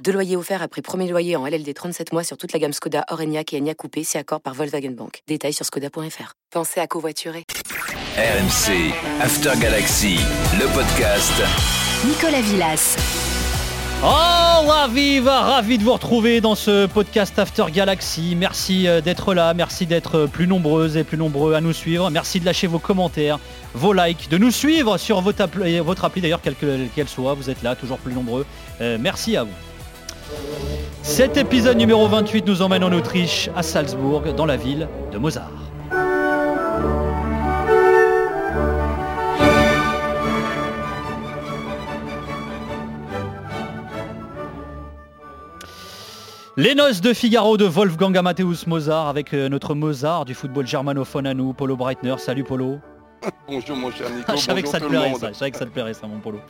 Deux loyers offerts après premier loyer en LLD 37 mois sur toute la gamme Skoda, Orenia et Enya Coupé, si accord par Volkswagen Bank. Détails sur skoda.fr. Pensez à covoiturer. RMC After Galaxy, le podcast. Nicolas Villas. Oh, ravi, ravi de vous retrouver dans ce podcast After Galaxy. Merci euh, d'être là, merci d'être plus nombreuses et plus nombreux à nous suivre. Merci de lâcher vos commentaires, vos likes, de nous suivre sur votre appli, votre appli d'ailleurs, quelle qu'elle soit. Vous êtes là, toujours plus nombreux. Euh, merci à vous. Cet épisode numéro 28 nous emmène en Autriche, à Salzbourg, dans la ville de Mozart. Les noces de Figaro de Wolfgang Amadeus Mozart avec euh, notre Mozart du football germanophone à nous, Polo Breitner. Salut Polo. Bonjour mon cher Nico. Je savais que ça te bonjour tout le plairait monde. ça, je savais que ça te plairait ça mon Polo.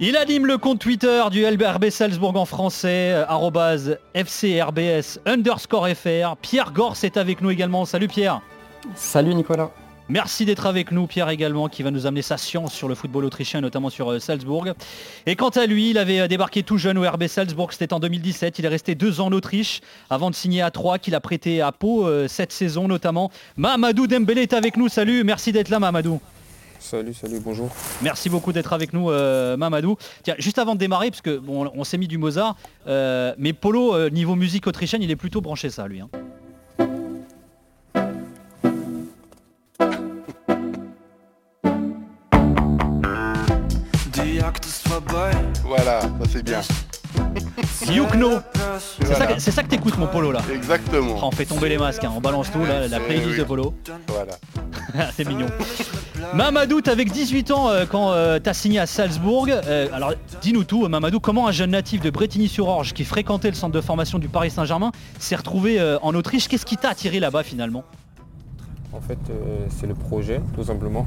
Il anime le compte Twitter du LBRB Salzbourg en français, euh, arrobase FCRBS underscore FR. Pierre Gors est avec nous également. Salut Pierre. Salut Nicolas. Merci d'être avec nous, Pierre également, qui va nous amener sa science sur le football autrichien, notamment sur euh, Salzbourg. Et quant à lui, il avait euh, débarqué tout jeune au RB Salzbourg, c'était en 2017. Il est resté deux ans en Autriche avant de signer à Troyes, qu'il a prêté à Pau cette saison notamment. Mamadou Dembélé est avec nous. Salut, merci d'être là, Mamadou. Salut, salut, bonjour. Merci beaucoup d'être avec nous, euh, Mamadou. Tiens, juste avant de démarrer, parce que bon, on s'est mis du Mozart, euh, mais Polo, euh, niveau musique autrichienne, il est plutôt branché ça, lui. hein. Voilà, ça c'est bien. Yukno. C'est ça, Voilà. que- c'est ça que t'écoutes, mon Polo, là. Exactement. Oh, on fait tomber les masques, hein. on balance tout, là, la playlist oui. de Polo. Voilà. c'est mignon. Mamadou, t'as avec 18 ans euh, quand euh, t'as signé à Salzbourg. Euh, alors, dis-nous tout, Mamadou, comment un jeune natif de Bretigny-sur-Orge qui fréquentait le centre de formation du Paris Saint-Germain s'est retrouvé euh, en Autriche? Qu'est-ce qui t'a attiré là-bas finalement? En fait, c'est le projet, tout simplement.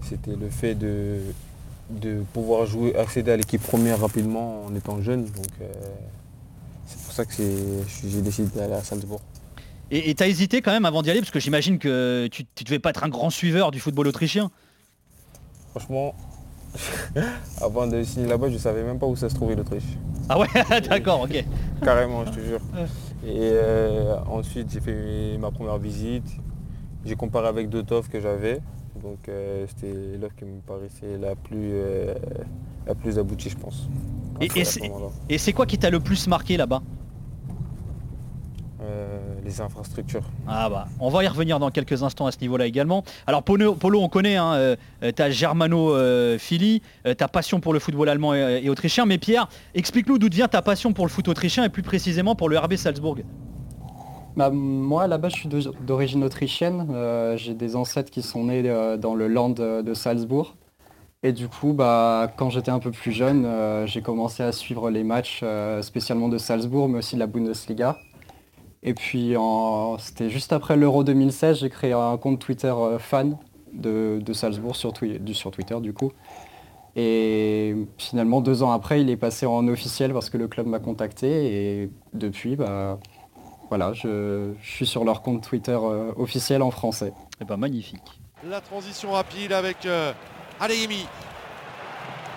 C'était le fait de, de pouvoir jouer, accéder à l'équipe première rapidement en étant jeune. Donc, c'est pour ça que j'ai décidé d'aller à Salzbourg. Et t'as hésité quand même avant d'y aller parce que j'imagine que tu, tu devais pas être un grand suiveur du football autrichien. Franchement, avant de signer là-bas, je ne savais même pas où ça se trouvait l'Autriche. Ah ouais, d'accord, ok. Carrément, je te jure. Et euh, ensuite, j'ai fait ma première visite. J'ai comparé avec d'autres offres que j'avais. Donc, euh, c'était l'offre qui me paraissait la plus, euh, la plus aboutie, je pense. Et c'est quoi qui t'a le plus marqué là-bas? Euh, les infrastructures. Ah bah, on va y revenir dans quelques instants à ce niveau-là également. Alors Polo, Polo, on connaît, hein, euh, ta germano-philie, euh, ta passion pour le football allemand et, et autrichien. Mais Pierre, explique-nous d'où vient ta passion pour le foot autrichien et plus précisément pour le RB Salzbourg. Bah, moi, là-bas, je suis d'origine autrichienne. Euh, J'ai des ancêtres qui sont nés euh, dans le land de, Salzbourg. Et du coup, bah, quand j'étais un peu plus jeune, euh, j'ai commencé à suivre les matchs, euh, spécialement de Salzbourg, mais aussi de la Bundesliga. Et puis, en- c'était juste après l'Euro 2016, j'ai créé un compte Twitter euh, fan de, de Salzbourg sur, Twi- du- sur Twitter, du coup. Et finalement, deux ans après, il est passé en officiel parce que le club m'a contacté. Et depuis, bah, voilà, je, je suis sur leur compte Twitter euh, officiel en français. Eh ben magnifique. La transition rapide avec euh, Adeyemi.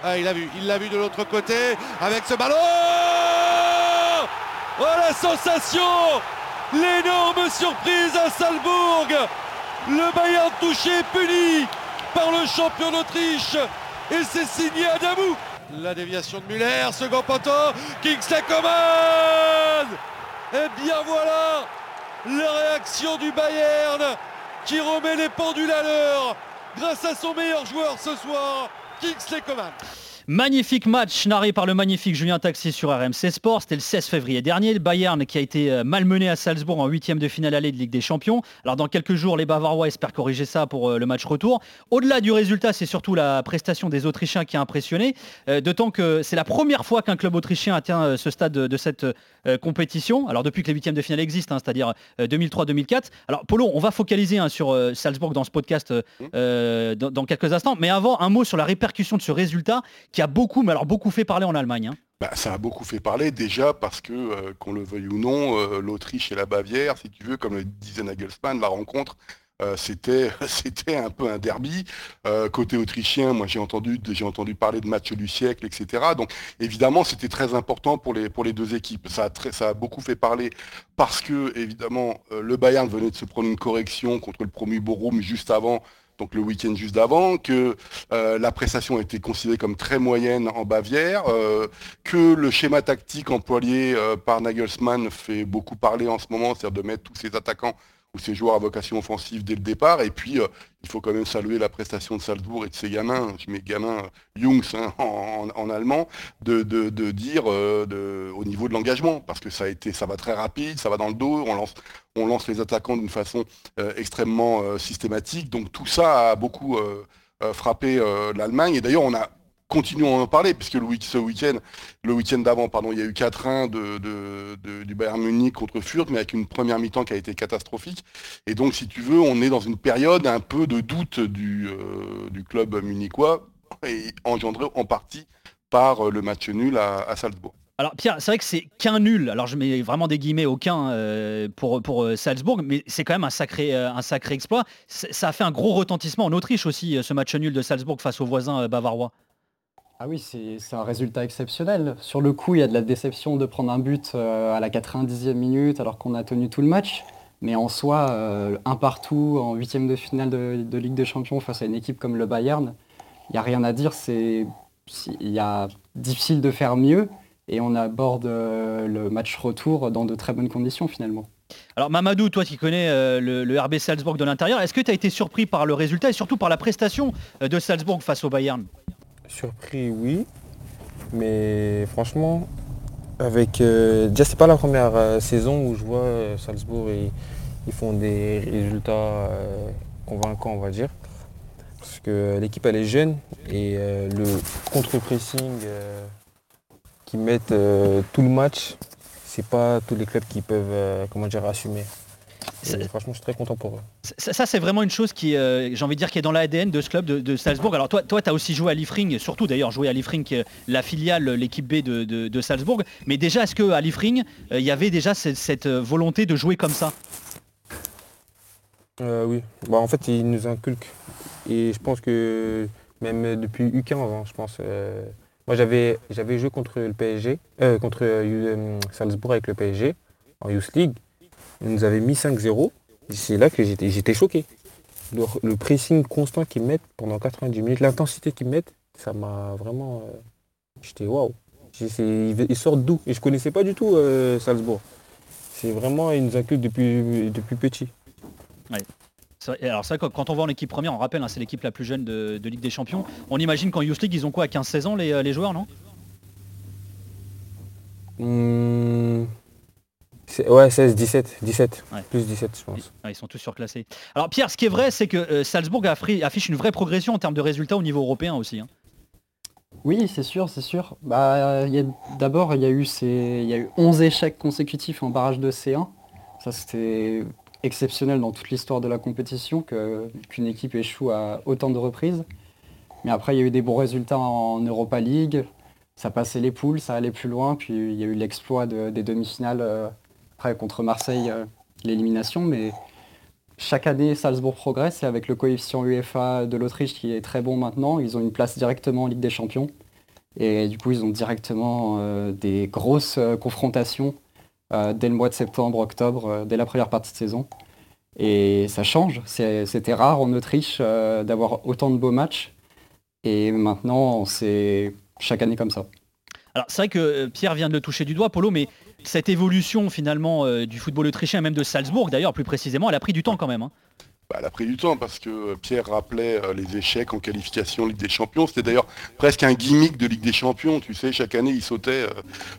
Ah, il a vu, il l'a vu de l'autre côté avec ce ballon. Oh la sensation! L'énorme surprise à Salzbourg! Le Bayern touché, puni par le champion d'Autriche. Et c'est signé Adamou. La déviation de Muller, second poteau, Kingsley Coman. Et bien voilà la réaction du Bayern qui remet les pendules à l'heure grâce à son meilleur joueur ce soir, Kingsley Coman. Magnifique match narré par le magnifique Julien Taxi sur RMC Sport. C'était le 16 février dernier. Le Bayern qui a été euh, malmené à Salzbourg en huitième de finale allée de Ligue des Champions. Alors dans quelques jours, les Bavarois espèrent corriger ça pour euh, le match retour. Au-delà du résultat, c'est surtout la prestation des Autrichiens qui a impressionné. Euh, d'autant que c'est la première fois qu'un club autrichien atteint ce stade de, cette compétition. Alors depuis que les huitièmes de finale existent, hein, c'est-à-dire 2003-2004. Alors Polo, on va focaliser hein, sur Salzbourg dans ce podcast dans, dans quelques instants. Mais avant, un mot sur la répercussion de ce résultat qui a beaucoup, mais alors beaucoup fait parler en Allemagne. Hein. Bah, ça a beaucoup fait parler déjà parce que, euh, qu'on le veuille ou non, euh, l'Autriche et la Bavière, si tu veux, comme le disait Nagelsmann, la rencontre, euh, c'était, c'était un peu un derby. côté autrichien, moi j'ai entendu, j'ai entendu parler de match du siècle, etc. Donc évidemment, c'était très important pour les, pour les deux équipes. Ça a, très, ça a beaucoup fait parler parce que, évidemment, le Bayern venait de se prendre une correction contre le promu Borum juste avant donc le week-end juste d'avant, que euh, la prestation a été considérée comme très moyenne en Bavière, euh, que le schéma tactique employé euh, par Nagelsmann fait beaucoup parler en ce moment, c'est-à-dire de mettre tous ses attaquants ou ces joueurs à vocation offensive dès le départ. Et puis, euh, il faut quand même saluer la prestation de Salzbourg et de ses gamins, je mets gamins euh, Jungs hein, en, allemand, de, dire euh, au niveau de l'engagement, parce que ça a été, ça va très rapide, ça va dans le dos, on lance, on lance les attaquants d'une façon extrêmement systématique. Donc tout ça a beaucoup frappé l'Allemagne. Et d'ailleurs, on a continuons à en parler, puisque le week-end, le week-end d'avant, pardon, il y a eu 4-1 de, du Bayern Munich contre Fürth, mais avec une première mi-temps qui a été catastrophique. Et donc, si tu veux, on est dans une période un peu de doute du, euh, du club munichois, et engendré en partie par euh, le match nul à, Salzbourg. Alors Pierre, c'est vrai que c'est qu'un nul. Alors je mets vraiment des guillemets aucun euh, pour, pour Salzbourg, mais c'est quand même un sacré, un sacré exploit. Ça a fait un gros retentissement en Autriche aussi, ce match nul de Salzbourg face aux voisins bavarois. Ah oui, c'est un résultat exceptionnel. Sur le coup, il y a de la déception de prendre un but euh, à la 90e minute alors qu'on a tenu tout le match. Mais en soi, euh, un partout en huitième de finale de, Ligue des Champions face à une équipe comme le Bayern, il n'y a rien à dire. C'est il y a difficile de faire mieux et on aborde euh, le match retour dans de très bonnes conditions finalement. Alors Mamadou, toi qui connais le, le, RB Salzbourg de l'intérieur, est-ce que tu as été surpris par le résultat et surtout par la prestation de Salzbourg face au Bayern? Surpris, oui. Mais franchement, avec. Euh, déjà, c'est pas la première euh, saison où je vois euh, Salzbourg et ils font des résultats convaincants, on va dire. Parce que l'équipe elle est jeune et le contre-pressing qui mettent tout le match, c'est pas tous les clubs qui peuvent comment dire assumer franchement, je suis très content pour eux. Ça, c'est vraiment une chose qui, euh, j'ai envie de dire, qui est dans l'ADN de ce club de, Salzbourg. Alors toi, toi, tu as aussi joué à Liefring, surtout d'ailleurs joué à Liefring, la filiale, l'équipe B de, Salzbourg. Mais déjà, est-ce qu'à Liefring, euh, il y avait déjà cette, euh, volonté de jouer comme ça? Oui. Bah, en fait, ils nous inculquent. Et je pense que même depuis U15, hein, je pense. moi, j'avais, j'avais joué contre le PSG, contre Salzbourg avec le PSG en Youth League. Ils nous avaient mis 5-0. C'est là que j'étais choqué. Le, pressing constant qu'ils mettent pendant 90 minutes, l'intensité qu'ils mettent, ça m'a vraiment. Euh, j'étais waouh. Ils sortent d'où? Et je connaissais pas du tout euh, Salzbourg. C'est vraiment, ils nous depuis, depuis petit. Alors ça, quand on voit en équipe première, on rappelle, hein, c'est l'équipe la plus jeune de, Ligue des Champions. On imagine qu'en Youth League, ils ont quoi à 15-16 ans les, les, joueurs, non? Hum, Ouais, 16, 17, 17, plus 17 je pense. ils sont tous surclassés. Alors Pierre, ce qui est vrai, c'est que euh, Salzbourg affiche une vraie progression en termes de résultats au niveau européen aussi. Hein. Oui, c'est sûr, c'est sûr. Bah, D'abord, il y, a eu il y a eu 11 échecs consécutifs en barrage de C1. Ça, c'était exceptionnel dans toute l'histoire de la compétition qu'une équipe échoue à autant de reprises. Mais après, il y a eu des bons résultats en Europa League. Ça passait les poules, ça allait plus loin. Puis il y a eu l'exploit des demi-finales euh, contre Marseille, euh, l'élimination, mais chaque année, Salzbourg progresse et avec le coefficient UEFA de l'Autriche qui est très bon maintenant, ils ont une place directement en Ligue des Champions. Et du coup, ils ont directement euh, des grosses euh, confrontations dès le mois de septembre, octobre, dès la première partie de saison. Et ça change. C'était rare en Autriche d'avoir autant de beaux matchs. Et maintenant, c'est chaque année comme ça. Alors c'est vrai que Pierre vient de le toucher du doigt, Polo, mais cette évolution finalement euh, du football autrichien, même de Salzbourg d'ailleurs plus précisément, elle a pris du temps quand même. Hein. Bah, elle a pris du temps parce que Pierre rappelait euh, les échecs en qualification Ligue des Champions. C'était d'ailleurs presque un gimmick de Ligue des Champions. Tu sais, chaque année, il sautait euh,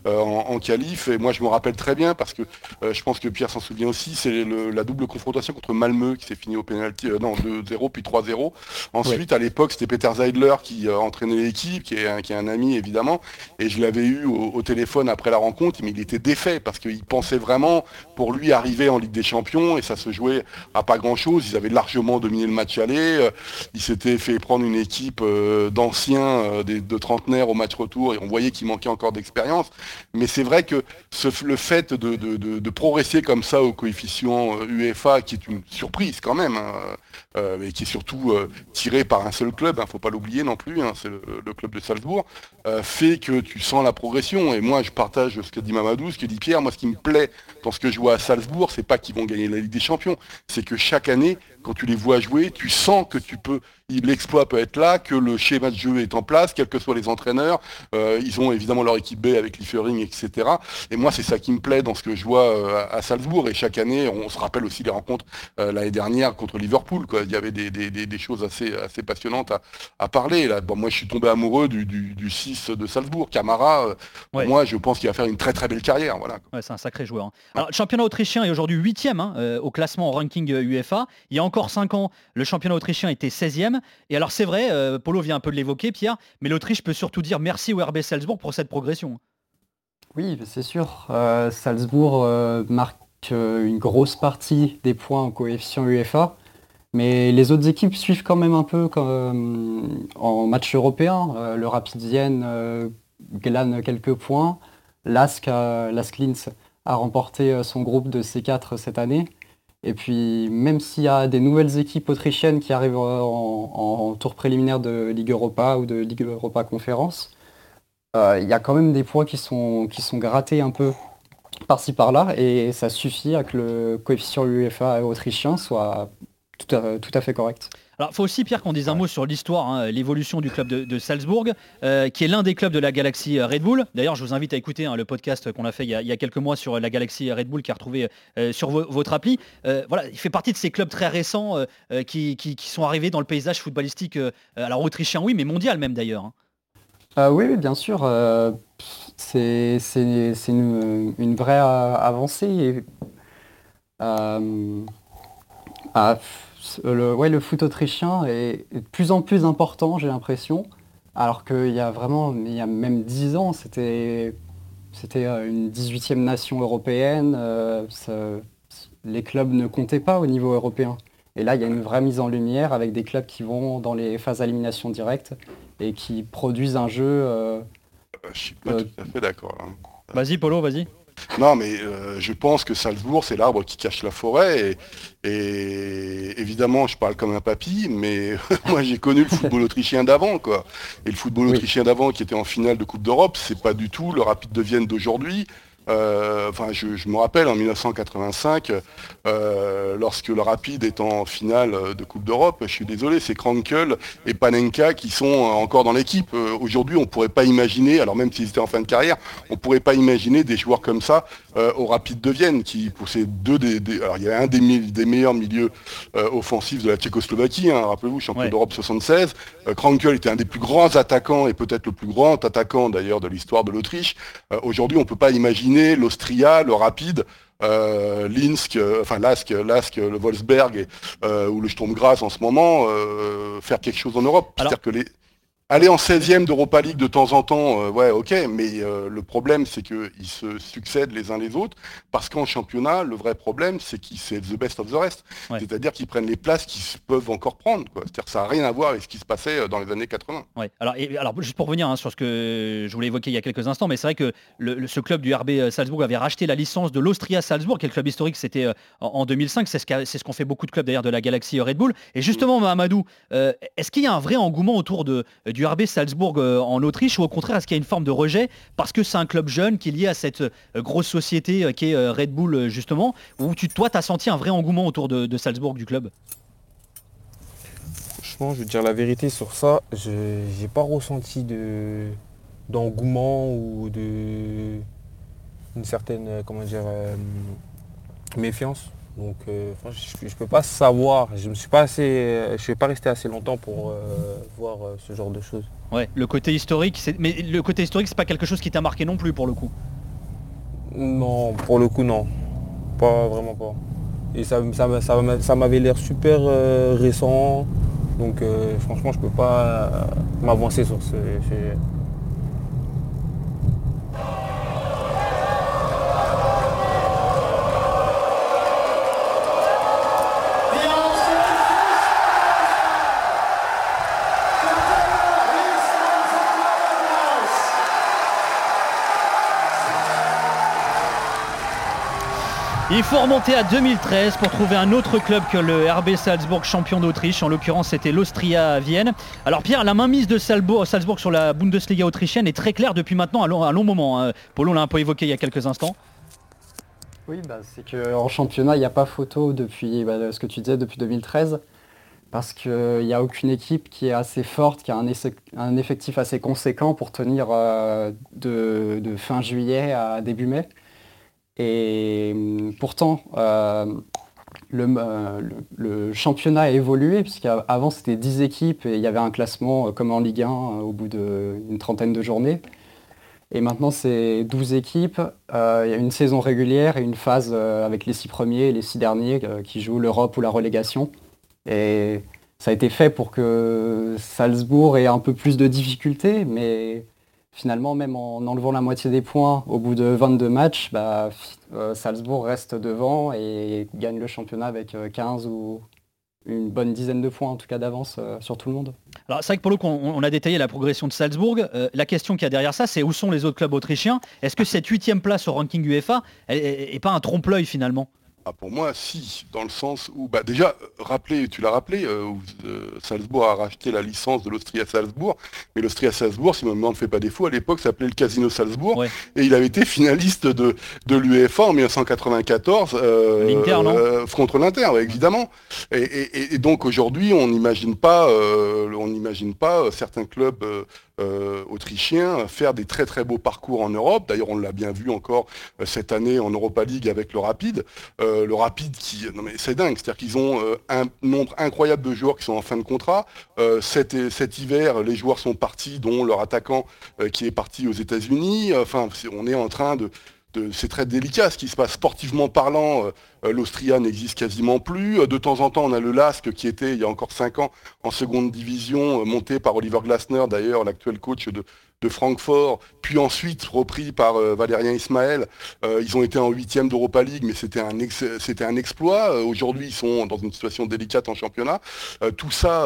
euh, en, qualif. Et moi, je me rappelle très bien parce que je pense que Pierre s'en souvient aussi. C'est la double confrontation contre Malmö qui s'est fini au pénalty. non, 2-0 puis 3-0. Ensuite, à l'époque, c'était Peter Zeidler qui entraînait l'équipe, qui est, un, qui est un ami évidemment. Et je l'avais eu au, téléphone après la rencontre, mais il était défait parce qu'il pensait vraiment pour lui arriver en Ligue des Champions et ça se jouait à pas grand chose largement dominé le match aller. Euh, il s'était fait prendre une équipe euh, d'anciens, euh, de trentenaires au match retour et on voyait qu'il manquait encore d'expérience. Mais c'est vrai que le fait de, progresser comme ça au coefficient UEFA, qui est une surprise quand même, hein, et qui est surtout tiré par un seul club, il hein, ne faut pas l'oublier non plus, hein, c'est le, club de Salzbourg, fait que tu sens la progression. Et moi, je partage ce que dit Mamadou, ce que dit Pierre. Moi, ce qui me plaît dans ce que je vois à Salzbourg, c'est pas qu'ils vont gagner la Ligue des Champions, c'est que chaque année, quand tu les vois jouer, tu sens que tu peux l'exploit peut être là, que le schéma de jeu est en place, quels que soient les entraîneurs. Euh, ils ont évidemment leur équipe B avec Liefering, etc. Et moi, c'est ça qui me plaît dans ce que je vois euh, à Salzbourg. Et chaque année, on se rappelle aussi les rencontres euh, l'année dernière contre Liverpool. Quoi. Il y avait des, choses assez, assez passionnantes à, parler. Là, bon, moi, je suis tombé amoureux du, 6 de Salzbourg. Camara, moi, je pense qu'il va faire une très très belle carrière. Voilà. c'est un sacré joueur. Hein. Alors, le championnat autrichien est aujourd'hui 8 hein, au classement au ranking UEFA. Il y a encore 5 ans, le championnat autrichien était 16e. Et alors c'est vrai, euh, Polo vient un peu de l'évoquer, Pierre, mais l'Autriche peut surtout dire merci au RB Salzbourg pour cette progression. Oui, c'est sûr. Euh, Salzbourg euh, marque une grosse partie des points en coefficient UEFA. Mais les autres équipes suivent quand même un peu en match européen. le Rapid Vienne glane quelques points. Lask, Lask Linz a remporté son groupe de C4 cette année. Et puis, même s'il y a des nouvelles équipes autrichiennes qui arrivent en, tour préliminaire de Ligue Europa ou de Ligue Europa Conférence, euh, il y a quand même des points qui sont, qui sont grattés un peu par-ci par-là, et ça suffit à que le coefficient UEFA autrichien soit tout à fait correct. Alors, il faut aussi, Pierre, qu'on dise un mot sur l'histoire, hein, l'évolution du club de, Salzbourg, euh, qui est l'un des clubs de la galaxie euh, Red Bull. D'ailleurs, je vous invite à écouter hein, le podcast qu'on a fait il y a, quelques mois sur la galaxie Red Bull, qui est retrouvé euh, sur votre appli. voilà, il fait partie de ces clubs très récents qui, sont arrivés dans le paysage footballistique, alors autrichien, oui, mais mondial même d'ailleurs. Hein. oui, bien sûr. c'est une, vraie avancée. Ah, le, ouais, le foot autrichien est, de plus en plus important, j'ai l'impression. Alors qu'il y a vraiment, il y a même 10 ans, c'était euh, une 18e nation européenne. Euh, les clubs ne comptaient pas au niveau européen. Et là, il y a une vraie mise en lumière avec des clubs qui vont dans les phases d'élimination directe et qui produisent un jeu. Euh, je suis pas tout à fait d'accord. Vas-y, Polo, vas-y. Non, mais euh, je pense que Salzbourg, c'est l'arbre qui cache la forêt. Et, évidemment, je parle comme un papy, mais moi j'ai connu le football autrichien d'avant, quoi. Et le football autrichien d'avant qui était en finale de Coupe d'Europe, c'est pas du tout le Rapide de Vienne d'aujourd'hui. Euh, enfin, je, me rappelle en 1985, euh, lorsque le Rapide est en finale de Coupe d'Europe, je suis désolé, c'est Krankel et Panenka qui sont encore dans l'équipe. Euh, aujourd'hui, on ne pourrait pas imaginer, alors même s'ils étaient en fin de carrière, on ne pourrait pas imaginer des joueurs comme ça au Rapide de Vienne, qui pour ces deux des, alors il y a un des, meilleurs milieux offensifs de la Tchécoslovaquie, hein, rappelez-vous, champion d'Europe 76. Krankel était un des plus grands attaquants et peut-être le plus grand attaquant d'ailleurs de l'histoire de l'Autriche. Aujourd'hui, on ne peut pas imaginer l'Austria, le Rapide, euh, Linsk, euh, enfin Lask, Lask, le Wolfsberg euh, ou le Sturm Graz en ce moment, faire quelque chose en Europe. C'est-à-dire que les, Aller en 16e d'Europa League de temps en temps, euh, ouais, ok, mais euh, le problème, c'est qu'ils se succèdent les uns les autres, parce qu'en championnat, le vrai problème, c'est qu'ils c'est the best of the rest. C'est-à-dire qu'ils prennent les places qu'ils peuvent encore prendre. C'est-à-dire que ça n'a rien à voir avec ce qui se passait euh, dans les années 80. Ouais. Alors, et, alors, juste pour revenir hein, sur ce que je voulais évoquer il y a quelques instants, mais c'est vrai que le, ce club du RB Salzbourg avait racheté la licence de l'Austria Salzbourg, qui est le club historique, c'était en, 2005. C'est ce qu'ont fait beaucoup de clubs d'ailleurs de la galaxie Red Bull. Et justement, Mamadou, est-ce qu'il y a un vrai engouement autour de, du RB Salzbourg euh, en Autriche ou au contraire est-ce qu'il y a une forme de rejet parce que c'est un club jeune qui est lié à cette euh, grosse société euh, qui est Red Bull justement ou tu, toi tu as senti un vrai engouement autour de, Salzbourg du club? Franchement je veux dire la vérité sur ça, je n'ai pas ressenti de d'engouement ou de une certaine comment dire méfiance Donc euh, je ne peux pas savoir, je ne suis pas assez. Je suis pas resté assez longtemps pour euh, voir euh, ce genre de choses. Ouais, le côté historique, c'est- mais le côté historique, c'est pas quelque chose qui t'a marqué non plus pour le coup. Non, pour le coup non. Pas vraiment pas. Et ça, ça, ça m'a- ça m'avait l'air super euh, récent. Donc euh, franchement je peux pas euh, m'avancer sur ce sujet. Il faut remonter à 2013 pour trouver un autre club que le RB Salzbourg, champion d'Autriche. En l'occurrence, c'était l'Austria Vienne. Alors Pierre, la mainmise de Salzbourg, sur la Bundesliga autrichienne est très claire depuis maintenant un long, moment. hein. Polo l'a un peu évoqué il y a quelques instants. Oui, bah, c'est qu'en championnat, il n'y a pas photo depuis bah, ce que tu disais depuis 2013. Parce qu'il n'y a aucune équipe qui est assez forte, qui a un, effectif assez conséquent pour tenir euh, de fin juillet à début mai. Et hum, pourtant, euh, le, euh, le- championnat a évolué, puisqu'avant c'était 10 équipes et il y avait un classement euh, comme en Ligue 1 euh, au bout d'une trentaine de journées. Et maintenant, c'est 12 équipes. Il y a une saison régulière et une phase avec les six premiers et les six derniers qui jouent l'Europe ou la relégation. Et ça a été fait pour que Salzbourg ait un peu plus de difficultés, mais finalement, même en enlevant la moitié des points au bout de 22 matchs, bah, euh, Salzbourg reste devant et gagne le championnat avec euh, 15 ou une bonne dizaine de points en tout cas d'avance euh, sur tout le monde. Alors c'est vrai que pour le on, a détaillé la progression de Salzbourg. Euh, la question qu'il y a derrière ça, c'est où sont les autres clubs autrichiens? Est-ce que cette huitième place au ranking UEFA est, pas un trompe-l'œil finalement? Ah, pour moi, si, dans le sens où, bah, déjà, rappelez, tu l'as rappelé, euh, euh, Salzbourg a racheté la licence de l'Austria Salzbourg, mais l'Austria Salzbourg, si ma mémoire ne fait pas défaut, à l'époque s'appelait le Casino Salzbourg, Ouais. et il avait été finaliste de, de l'UEFA en 1994 euh, contre l'Inter, ouais, évidemment. Et, et- et donc aujourd'hui, on n'imagine pas, on n'imagine pas certains clubs euh, autrichiens faire des très très beaux parcours en Europe. D'ailleurs, on l'a bien vu encore euh, cette année en Europa League avec le Rapide. Euh, le Rapide qui, non mais c'est dingue, c'est-à-dire qu'ils ont un nombre incroyable de joueurs qui sont en fin de contrat. Cet, cet hiver, les joueurs sont partis, dont leur attaquant qui est parti aux États-Unis. Enfin, on est en train de- c'est très délicat ce qui se passe sportivement parlant. euh, euh, L'Austria n'existe quasiment plus. Euh, De temps en temps, on a le LASK qui était il y a encore cinq ans en seconde division, monté par Oliver Glasner, d'ailleurs l'actuel coach de, de Francfort, puis ensuite repris par euh, Valérien Ismaël. Euh, ils ont été en huitième d'Europa League, mais c'était un, un exploit. Euh, Aujourd'hui, ils sont dans une situation délicate en championnat. Tout ça,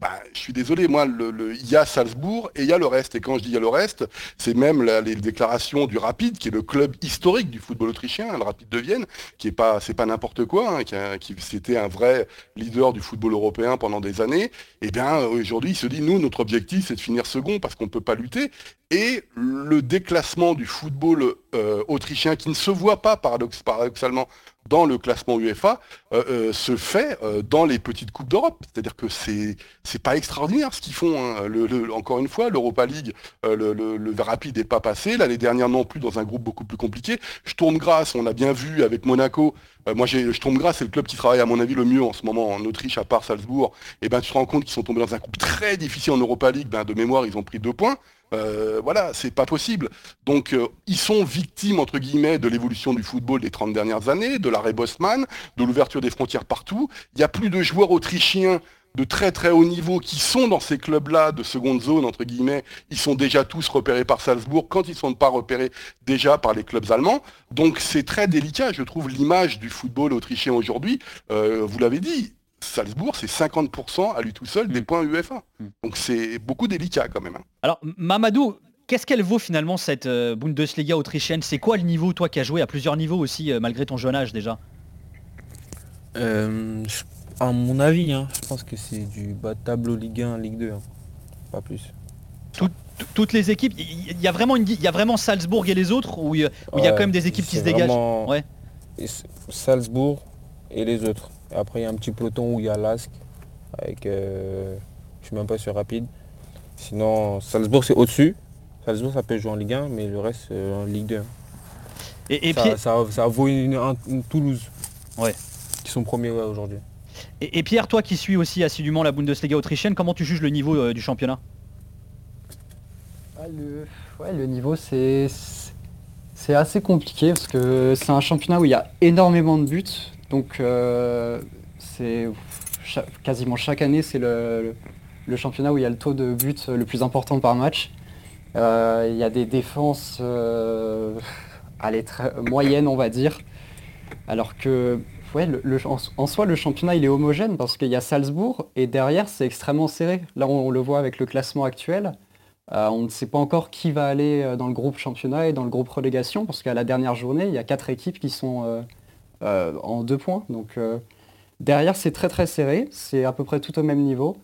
bah, je suis désolé, moi, il y a Salzbourg et il y a le reste. Et quand je dis il y a le reste, c'est même les déclarations du Rapide, qui est le club historique du football autrichien, le Rapide de Vienne, qui est pas, c'est pas n'importe quoi, hein, qui, qui- c'était un vrai leader du football européen pendant des années. Et bien aujourd'hui, il se dit, nous, notre objectif, c'est de finir second parce qu'on peut pas lutter. Et le déclassement du football euh, autrichien, qui ne se voit pas paradox- paradoxalement dans le classement UEFA, euh, euh, se fait euh, dans les petites coupes d'Europe. C'est-à-dire que c'est c'est pas extraordinaire ce qu'ils font. hein. Le- le- encore une fois, l'Europa League, euh, le, le, le rapide n'est pas passé. L'année dernière non plus dans un groupe beaucoup plus compliqué. Sturm Graz, on a bien vu avec Monaco. Euh, moi, j'ai Sturm Graz, c'est le club qui travaille à mon avis le mieux en ce moment en Autriche, à part Salzbourg. Et ben, tu te rends compte qu'ils sont tombés dans un groupe très difficile en Europa League. Ben, de mémoire, ils ont pris deux points. Euh, voilà, c'est pas possible. Donc, euh, ils sont victimes, entre guillemets, de l'évolution du football des 30 dernières années, de l'arrêt Bosman, de l'ouverture des frontières partout. Il n'y a plus de joueurs autrichiens de très très haut niveau qui sont dans ces clubs-là de seconde zone, entre guillemets, ils sont déjà tous repérés par Salzbourg quand ils ne sont pas repérés déjà par les clubs allemands. Donc c'est très délicat, je trouve, l'image du football autrichien aujourd'hui. Euh, vous l'avez dit, Salzbourg, c'est 50% à lui tout seul des points UEFA. Donc c'est beaucoup délicat quand même. hein. Alors Mamadou, qu'est-ce qu'elle vaut finalement cette euh, Bundesliga autrichienne? C'est quoi le niveau, toi qui as joué à plusieurs niveaux aussi, euh, malgré ton jeune âge déjà? Euh, à mon avis, hein, je pense que c'est du bas de tableau Ligue 1, Ligue 2. hein. Pas plus. Tout- tout- Toutes les équipes, il y, a vraiment une, di- il y a vraiment Salzbourg et les autres où il y a, y quand même des équipes qui se dégagent? Ouais. Salzbourg et les autres. Et après, il y a un petit peloton où il y a Lask. Avec, euh, je suis même pas sur rapide. Sinon, Salzbourg, c'est au-dessus. Salzbourg, ça peut jouer en Ligue 1, mais le reste, c'est en Ligue 2. Et, et ça, Pierre- ça, ça vaut une, un- une Toulouse. Ouais. Qui sont premiers aujourd'hui. Et, Pierre, toi qui suis aussi assidûment la Bundesliga autrichienne, comment tu juges le niveau euh, du championnat? Ah, le... niveau c'est c'est assez compliqué parce que c'est un championnat où il y a énormément de buts. Donc euh, c'est quasiment chaque année c'est le, championnat où il y a le taux de buts le plus important par match. Euh, il y a des défenses moyennes on va dire. Alors que en, soi, le championnat, il est homogène parce qu'il y a Salzbourg et derrière, c'est extrêmement serré. Là, on, le voit avec le classement actuel. Euh, on ne sait pas encore qui va aller euh, dans le groupe championnat et dans le groupe relégation parce qu'à la dernière journée, il y a quatre équipes qui sont euh, en deux points. Donc derrière, c'est très très serré. C'est à peu près tout au même niveau.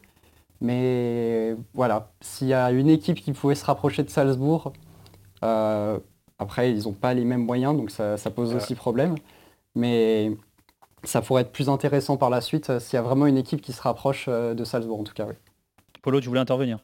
Mais voilà, s'il y a une équipe qui pouvait se rapprocher de Salzbourg, après, ils n'ont pas les mêmes moyens, donc ça, pose aussi problème. Mais ça pourrait être plus intéressant par la suite euh, s'il y a vraiment une équipe qui se rapproche euh, de Salzbourg en tout cas. Oui. Polo, tu voulais intervenir?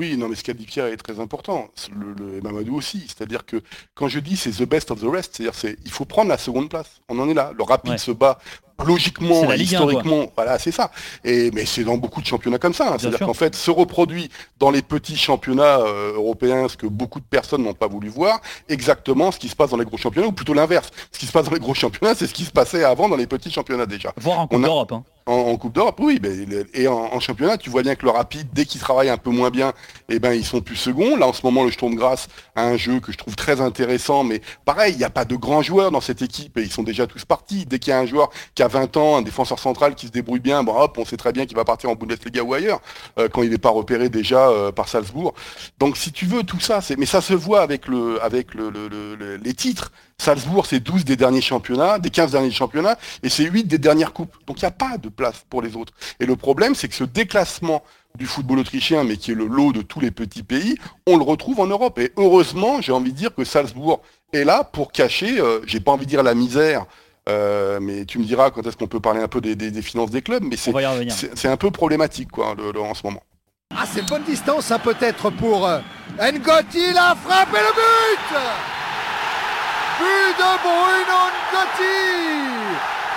Oui, non, mais ce qu'a dit Pierre est très important. Le, et Mamadou aussi. C'est-à-dire que quand je dis c'est the best of the rest, c'est-à-dire c'est il faut prendre la seconde place. On en est là. Le rapide se bat logiquement, historiquement, voilà, c'est ça. Et mais c'est dans beaucoup de championnats comme ça. Hein. C'est-à-dire qu'en fait, se reproduit dans les petits championnats euh, européens, ce que beaucoup de personnes n'ont pas voulu voir, exactement ce qui se passe dans les gros championnats, ou plutôt l'inverse. Ce qui se passe dans les gros championnats, c'est ce qui se passait avant dans les petits championnats déjà. Voir en Coupe d'Europe. Hein. En, Coupe d'Europe, oui. et en, championnat, tu vois bien que le rapide, dès qu'ils travaillent un peu moins bien, eh ben ils sont plus seconds. Là, en ce moment, le Sturm grâce à un jeu que je trouve très intéressant, mais pareil, il n'y a pas de grands joueurs dans cette équipe et ils sont déjà tous partis. Dès qu'il y a un joueur qui a 20 ans, un défenseur central qui se débrouille bien, bon hop, on sait très bien qu'il va partir en Bundesliga ou ailleurs, euh, quand il n'est pas repéré déjà euh, par Salzbourg. Donc si tu veux, tout ça. Mais ça se voit avec le avec le, les titres. Salzbourg, c'est 12 des derniers championnats, des 15 derniers championnats, et c'est 8 des dernières coupes. Donc il n'y a pas de place pour les autres. Et le problème, c'est que ce déclassement du football autrichien, mais qui est le lot de tous les petits pays, on le retrouve en Europe. Et heureusement, j'ai envie de dire que Salzbourg est là pour cacher, euh, j'ai pas envie de dire la misère, euh, mais tu me diras quand est-ce qu'on peut parler un peu des, finances des clubs, mais c'est un peu problématique quoi, en ce moment. Ah, c'est bonne distance hein, peut-être pour euh, Ngotti, la frappe et le but But de Bruno Ngotti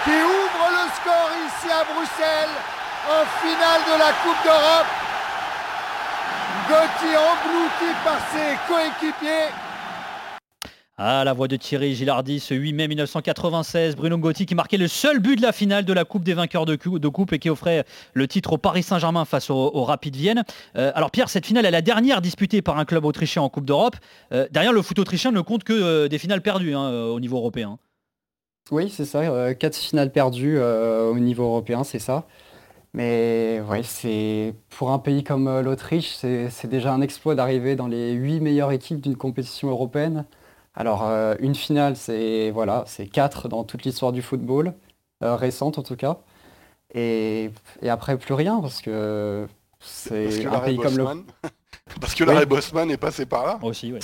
qui ouvre le score ici à Bruxelles en finale de la Coupe d'Europe. Ngotti englouti par ses coéquipiers ah, la voix de Thierry Gilardi, ce 8 mai 1996, Bruno Gotti qui marquait le seul but de la finale de la Coupe des vainqueurs de, coupe et qui offrait le titre au Paris Saint-Germain face au, Rapid Vienne. Euh, alors Pierre, cette finale est la dernière disputée par un club autrichien en Coupe d'Europe. Euh, derrière, le foot autrichien ne compte que euh, des finales perdues hein, au niveau européen. Oui, c'est ça, quatre finales perdues au niveau européen, c'est ça. Mais ouais, c'est pour un pays comme l'Autriche, c'est déjà un exploit d'arriver dans les huit meilleures équipes d'une compétition européenne. Alors, euh, une finale, c'est voilà, c'est 4 dans toute l'histoire du football, euh, récente en tout cas. Et, après, plus rien, parce que c'est un pays comme le... Parce que l'arrêt Bosman est passé par là. Aussi, oui.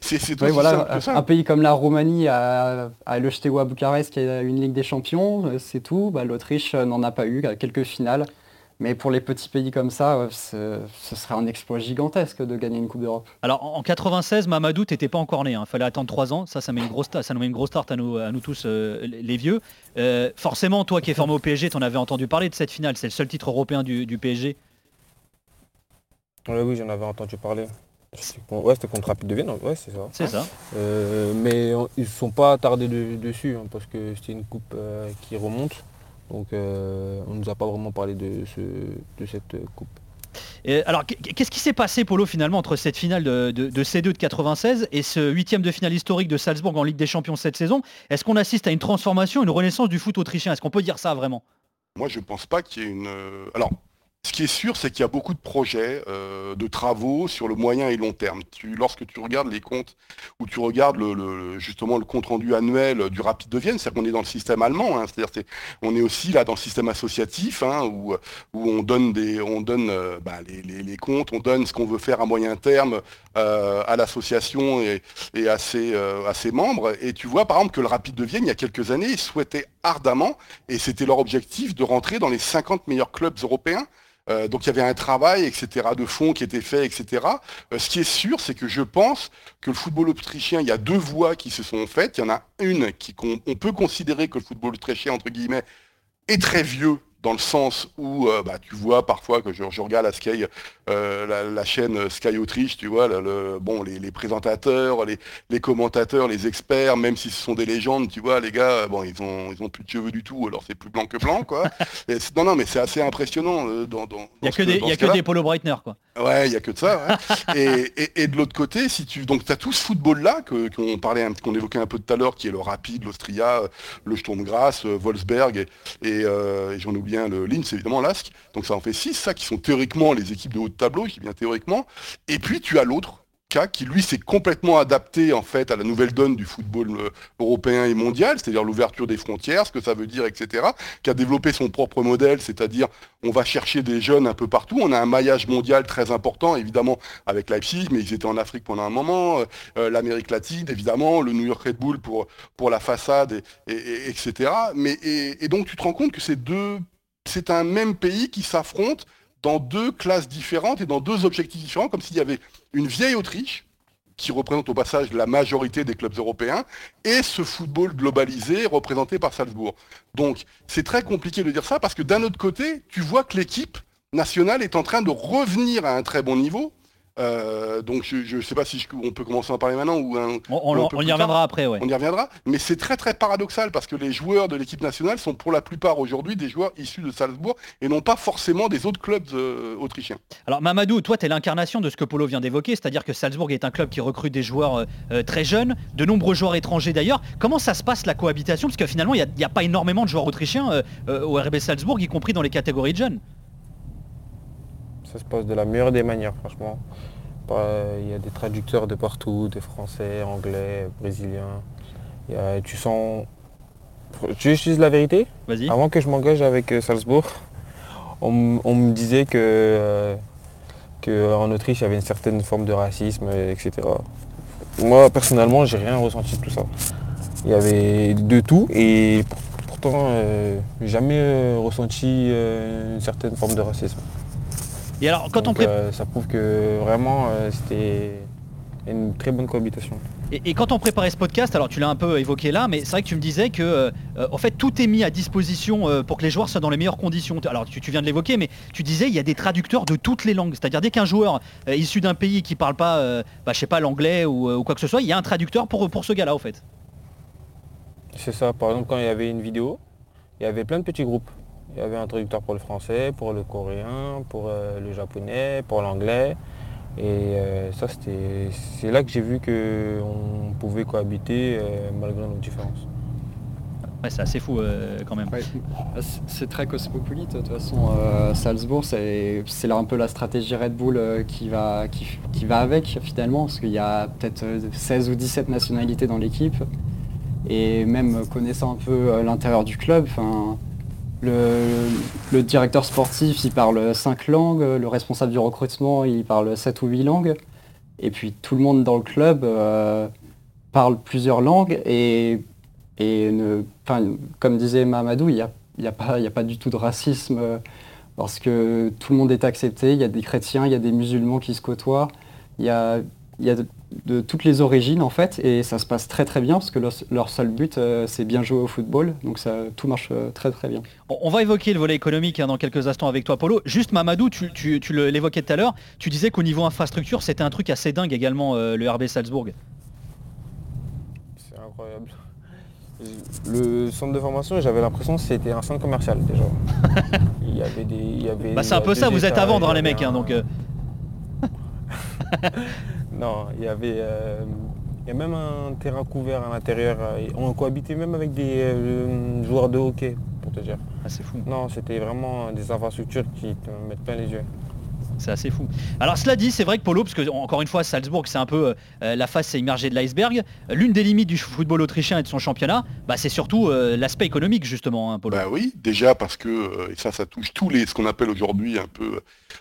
C'est tout voilà, Un pays comme la Roumanie a, a le Steaua Bucarest qui a une Ligue des Champions, euh, c'est tout. Bah, L'Autriche n'en a pas eu, quelques finales. Mais pour les petits pays comme ça, ce, serait un exploit gigantesque de gagner une Coupe d'Europe. Alors en 96, Mamadou, t'étais pas encore né. Il hein. fallait attendre trois ans. Ça, ça met une grosse, ça nous met une grosse start à nous, à nous tous, euh, les vieux. Euh, forcément, toi qui es formé au PSG, t'en avais entendu parler de cette finale. C'est le seul titre européen du, PSG. oui, j'en avais entendu parler. Ouais, c'était contre Rapide de Vienne, ouais, c'est ça. C'est ça. Euh, mais ils ne sont pas attardés dessus, hein, parce que c'était une coupe qui remonte. Donc euh, on ne nous a pas vraiment parlé de, cette coupe. alors, qu'est-ce qui s'est passé, Polo, finalement, entre cette finale de, C2 de 96 et ce huitième de finale historique de Salzbourg en Ligue des Champions cette saison? Est-ce qu'on assiste à une transformation, une renaissance du foot autrichien? Est-ce qu'on peut dire ça vraiment? Moi, je ne pense pas qu'il y ait une... Euh, alors, ce qui est sûr, c'est qu'il y a beaucoup de projets, euh, de travaux sur le moyen et long terme. lorsque tu regardes les comptes, ou tu regardes justement le compte rendu annuel du Rapide de Vienne, c'est-à-dire qu'on est dans le système allemand, hein, c'est-à-dire on est aussi là dans le système associatif, hein, où, on donne, euh, bah, les, comptes, on donne ce qu'on veut faire à moyen terme euh, à l'association et, à, ses, à ses membres. Et tu vois par exemple que le Rapide de Vienne, il y a quelques années, souhaitait ardemment, et c'était leur objectif, de rentrer dans les 50 meilleurs clubs européens. Euh, donc il y avait un travail, etc., de fond qui était fait, etc. Euh, ce qui est sûr, c'est que je pense que le football autrichien, il y a deux voies qui se sont faites. Il y en a une qui on peut considérer que le football autrichien, entre guillemets, est très vieux dans le sens où euh, bah, tu vois parfois que je, regarde la, Sky, euh, la, chaîne Sky Autriche, tu vois, le, bon, les, présentateurs, les, commentateurs, les experts, même si ce sont des légendes, tu vois, les gars, bon, ils ont, ils ont plus de cheveux du tout, alors c'est plus blanc que blanc, quoi. non, non, mais c'est assez impressionnant. Euh, dans, il n'y a, que, des, y a que des Polo Breitner, quoi. Ouais, il n'y a que de ça. et, de l'autre côté, si tu donc as tout ce football-là qu'on parlait, qu'on évoquait un peu tout à l'heure, qui est le Rapide, l'Austria, le Sturm Graz, Wolfsberg, et, j'en oublie bien le Linz, évidemment, l'ASK. Donc ça en fait six, ça qui sont théoriquement les équipes de haut de tableau, qui bien théoriquement. Et puis tu as l'autre, qui lui s'est complètement adapté en fait à la nouvelle donne du football euh, européen et mondial, c'est-à-dire l'ouverture des frontières, ce que ça veut dire, etc. Qui a développé son propre modèle, c'est-à-dire on va chercher des jeunes un peu partout. On a un maillage mondial très important, évidemment avec Leipzig, mais ils étaient en Afrique pendant un moment, euh, euh, l'Amérique latine, évidemment, le New York Red Bull pour pour la façade, et, etc. Mais et donc tu te rends compte que ces deux c'est un même pays qui s'affronte dans deux classes différentes et dans deux objectifs différents, comme s'il y avait une vieille Autriche, qui représente au passage la majorité des clubs européens, et ce football globalisé représenté par Salzbourg. Donc c'est très compliqué de dire ça, parce que d'un autre côté, tu vois que l'équipe nationale est en train de revenir à un très bon niveau, euh, donc je ne sais pas si on peut commencer à en parler maintenant ou on, y reviendra après. Ouais. On y reviendra, mais c'est très très paradoxal parce que les joueurs de l'équipe nationale sont pour la plupart aujourd'hui des joueurs issus de Salzbourg et non pas forcément des autres clubs euh, autrichiens. Alors Mamadou, toi tu es l'incarnation de ce que Polo vient d'évoquer, c'est-à-dire que Salzbourg est un club qui recrute des joueurs euh, très jeunes, de nombreux joueurs étrangers d'ailleurs. Comment ça se passe la cohabitation? Parce que finalement il n'y a, a, pas énormément de joueurs autrichiens au RB Salzbourg, y compris dans les catégories de jeunes. Ça se passe de la meilleure des manières, franchement. Il y a des traducteurs de partout, des français, anglais, brésiliens. tu sens. Tu utilises la vérité? Vas-y. Avant que je m'engage avec euh, Salzbourg, on, me disait que, euh, que en Autriche il y avait une certaine forme de racisme, etc. Moi personnellement j'ai rien ressenti de tout ça. Il y avait de tout et pourtant euh, jamais ressenti une certaine forme de racisme. Et alors, quand on. Euh, ça prouve que vraiment, euh, c'était une très bonne cohabitation. Et, quand on préparait ce podcast, alors tu l'as un peu évoqué là, mais c'est vrai que tu me disais que euh, en fait tout est mis à disposition pour que les joueurs soient dans les meilleures conditions. Alors tu, viens de l'évoquer, mais tu disais il y a des traducteurs de toutes les langues. C'est-à-dire dès qu'un joueur issu d'un pays qui parle pas, bah, je sais pas l'anglais ou, quoi que ce soit, il y a un traducteur pour, pour ce gars-là au fait. C'est ça. Par exemple quand il y avait une vidéo, il y avait plein de petits groupes. Il y avait un traducteur pour le français, pour le coréen, pour euh, le japonais, pour l'anglais. Et euh, ça, c'était, c'est là que j'ai vu qu'on pouvait cohabiter euh, malgré nos différences. Ouais, c'est assez fou quand même. c'est très cosmopolite. De toute façon, Salzbourg, c'est, c'est un peu la stratégie Red Bull qui, va, qui, qui, va avec finalement, parce qu'il y a peut-être 16 ou 17 nationalités dans l'équipe. Et même connaissant un peu l'intérieur du club, le, directeur sportif, il parle cinq langues, le responsable du recrutement, il parle sept ou huit langues. Et puis tout le monde dans le club euh, parle plusieurs langues et, comme disait Mamadou, il n'y a, a, pas, a, pas, du tout de racisme euh, parce que tout le monde est accepté, il y a des chrétiens, il y a des musulmans qui se côtoient, il y a, y a de toutes les origines en fait et ça se passe très très bien parce que leur, seul but euh, c'est bien jouer au football donc ça tout marche euh, très très bien. On va évoquer le volet économique hein, dans quelques instants avec toi Polo. Juste Mamadou, tu, tu, l'évoquais tout à l'heure, tu disais qu'au niveau infrastructure c'était un truc assez dingue également euh, le RB Salzbourg. C'est incroyable. Le centre de formation, j'avais l'impression que c'était un centre commercial déjà. il y avait des. bah c'est un peu ça, vous êtes à vendre hein, les mecs, hein, donc. Non, il y avait euh, il y a même un terrain couvert à l'intérieur. Euh, on cohabitait même avec des euh, joueurs de hockey, pour te dire. Ah, c'est fou. Non, c'était vraiment des infrastructures qui te mettent plein les yeux. C'est assez fou. Alors cela dit, c'est vrai que Polo, parce que encore une fois, Salzbourg, c'est un peu la face immergée de l'iceberg. L'une des limites du football autrichien et de son championnat, bah, c'est surtout l'aspect économique justement, hein, Polo. Bah oui, déjà parce que et ça, ça touche tous les ce qu'on appelle aujourd'hui un peu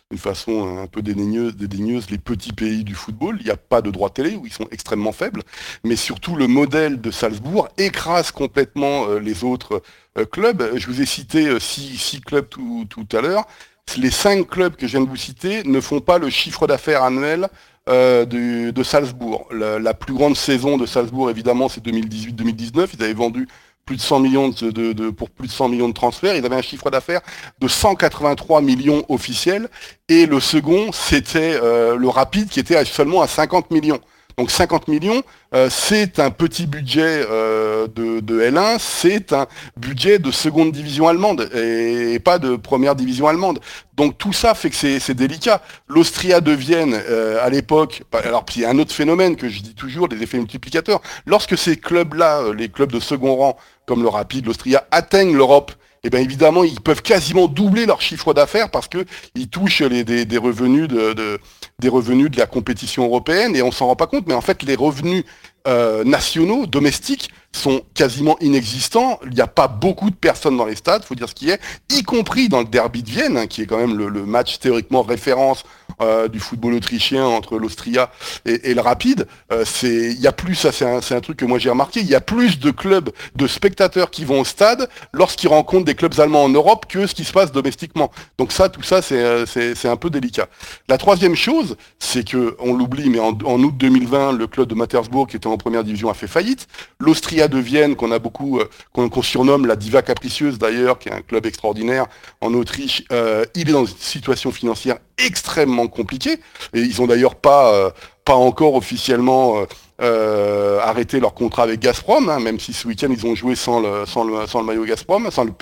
d'une façon un peu dédaigneuse, les petits pays du football. Il n'y a pas de droits télé où ils sont extrêmement faibles, mais surtout le modèle de Salzbourg écrase complètement euh, les autres euh, clubs. Je vous ai cité euh, six, clubs tout, à l'heure. Les cinq clubs que je viens de vous citer ne font pas le chiffre d'affaires annuel euh, de, Salzbourg. La, plus grande saison de Salzbourg, évidemment, c'est 2018-2019. Ils avaient vendu plus de 100 millions de, pour plus de 100 millions de transferts. Ils avaient un chiffre d'affaires de 183 millions officiels. Et le second, c'était euh, le Rapide, qui était seulement à 50 millions. Donc 50 millions, euh, c'est un petit budget euh, de, L1, c'est un budget de seconde division allemande et, pas de première division allemande. Donc tout ça fait que c'est délicat. L'Austria de Vienne, euh, à l'époque, bah, alors il y a un autre phénomène que je dis toujours, des effets multiplicateurs. Lorsque ces clubs-là, les clubs de second rang, comme le Rapide, l'Austria, atteignent l'Europe, eh bien évidemment, ils peuvent quasiment doubler leur chiffre d'affaires parce qu'ils touchent des, revenus de, la compétition européenne et on s'en rend pas compte, mais en fait, les revenus euh, nationaux, domestiques, sont quasiment inexistants. Il n'y a pas beaucoup de personnes dans les stades, faut dire ce qui est, y compris dans le derby de Vienne, hein, qui est quand même le, match théoriquement référence euh, du football autrichien entre l'Austria et, le Rapide. Euh, c'est, il y a plus, ça c'est un, truc que moi j'ai remarqué, il y a plus de clubs, de spectateurs qui vont au stade lorsqu'ils rencontrent des clubs allemands en Europe que ce qui se passe domestiquement. Donc ça, tout ça, c'est, c'est, un peu délicat. La troisième chose, c'est que, on l'oublie, mais en, août 2020, le club de Mattersbourg, qui était en première division, a fait faillite. L'Austria de Vienne, qu'on a beaucoup, euh, qu'on surnomme la diva capricieuse d'ailleurs, qui est un club extraordinaire en Autriche, euh, il est dans une situation financière extrêmement compliquée. Et ils ont d'ailleurs pas, euh, pas encore officiellement arrêté leur contrat avec Gazprom, hein, même si ce week-end ils ont joué sans le, sans le, sans le maillot Gazprom, sans le,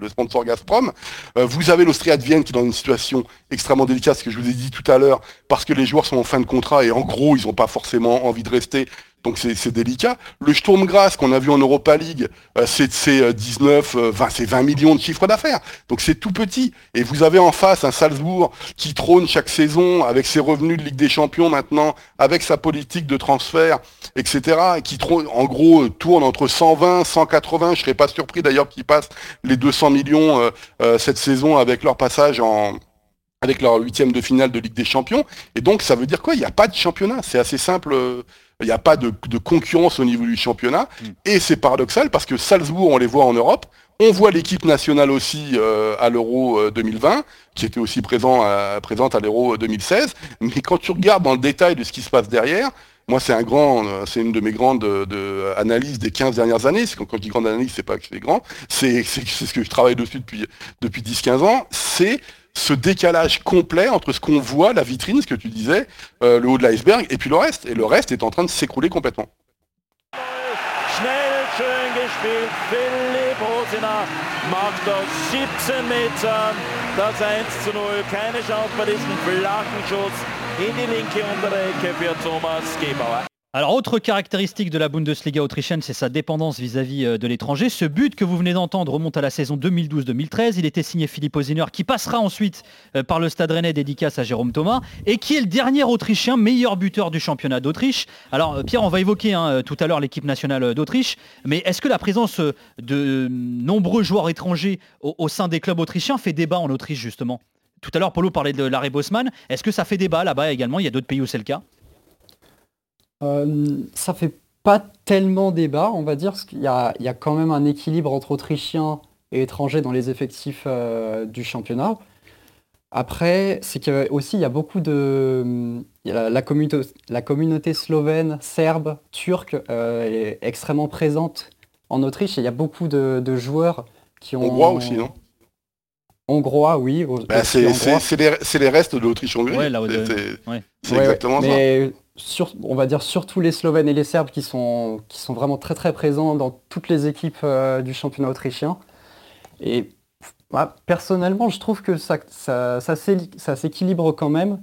le, sponsor Gazprom. vous avez l'Austria de Vienne qui est dans une situation extrêmement délicate, ce que je vous ai dit tout à l'heure, parce que les joueurs sont en fin de contrat et en gros ils n'ont pas forcément envie de rester donc c'est délicat. Le Sturm Graz qu'on a vu en Europa League, euh, c'est 19, 20, c'est 20 millions de chiffres d'affaires. Donc c'est tout petit. Et vous avez en face un Salzbourg qui trône chaque saison avec ses revenus de Ligue des Champions maintenant, avec sa politique de transfert, etc. Et qui trône, en gros tourne entre 120, 180. Je serais pas surpris d'ailleurs qu'ils passent les 200 millions euh, euh, cette saison avec leur passage en avec leur huitième de finale de Ligue des Champions. Et donc ça veut dire quoi? Il n'y a pas de championnat. C'est assez simple. Il n'y a pas de, concurrence au niveau du championnat. Mm. Et c'est paradoxal parce que Salzbourg, on les voit en Europe. On voit l'équipe nationale aussi euh, à l'Euro 2020, euh, qui était aussi présent présente à l'Euro 2016. Mais quand tu regardes dans le détail de ce qui se passe derrière, moi c'est un grand, euh, c'est une de mes grandes analyses des 15 dernières années. Quand, quand je dis grande analyse, c'est pas que c'est grand, c'est ce que je travaille dessus depuis, depuis 10-15 ans. C'est ce décalage complet entre ce qu'on voit, la vitrine, ce que tu disais, euh, le haut de l'iceberg, et puis le reste. Et le reste est en train de s'écrouler complètement. Alors, autre caractéristique de la Bundesliga autrichienne, c'est sa dépendance vis-à-vis euh, de l'étranger. Ce but que vous venez d'entendre remonte à la saison 2012-2013. Il était signé Philippe Oziner, qui passera ensuite euh, par le Stade Rennais dédicace à Jérôme Thomas, et qui est le dernier Autrichien meilleur buteur du championnat d'Autriche. Alors, euh, Pierre, on va évoquer hein, tout à l'heure l'équipe nationale d'Autriche, mais est-ce que la présence de nombreux joueurs étrangers au, sein des clubs autrichiens fait débat en Autriche, justement? Tout à l'heure, Polo parlait de Larry Bosman. Est-ce que ça fait débat là-bas également? Il y a d'autres pays où c'est le cas? Ça fait pas tellement débat, on va dire, parce qu'il y a, quand même un équilibre entre Autrichiens et étrangers dans les effectifs euh, du championnat. Après, c'est aussi il y a beaucoup de la, communauté, la, communauté, slovène, serbe, turque euh, est extrêmement présente en Autriche et il y a beaucoup de, joueurs qui ont. Hongrois aussi, non? Hongrois, oui. Bah, c'est les, restes de l'Autriche-Hongrie. c'est exactement ça on va dire surtout les Slovènes et les Serbes qui sont, vraiment très très présents dans toutes les équipes euh, du championnat autrichien. Et personnellement, je trouve que ça, s'équilibre quand même,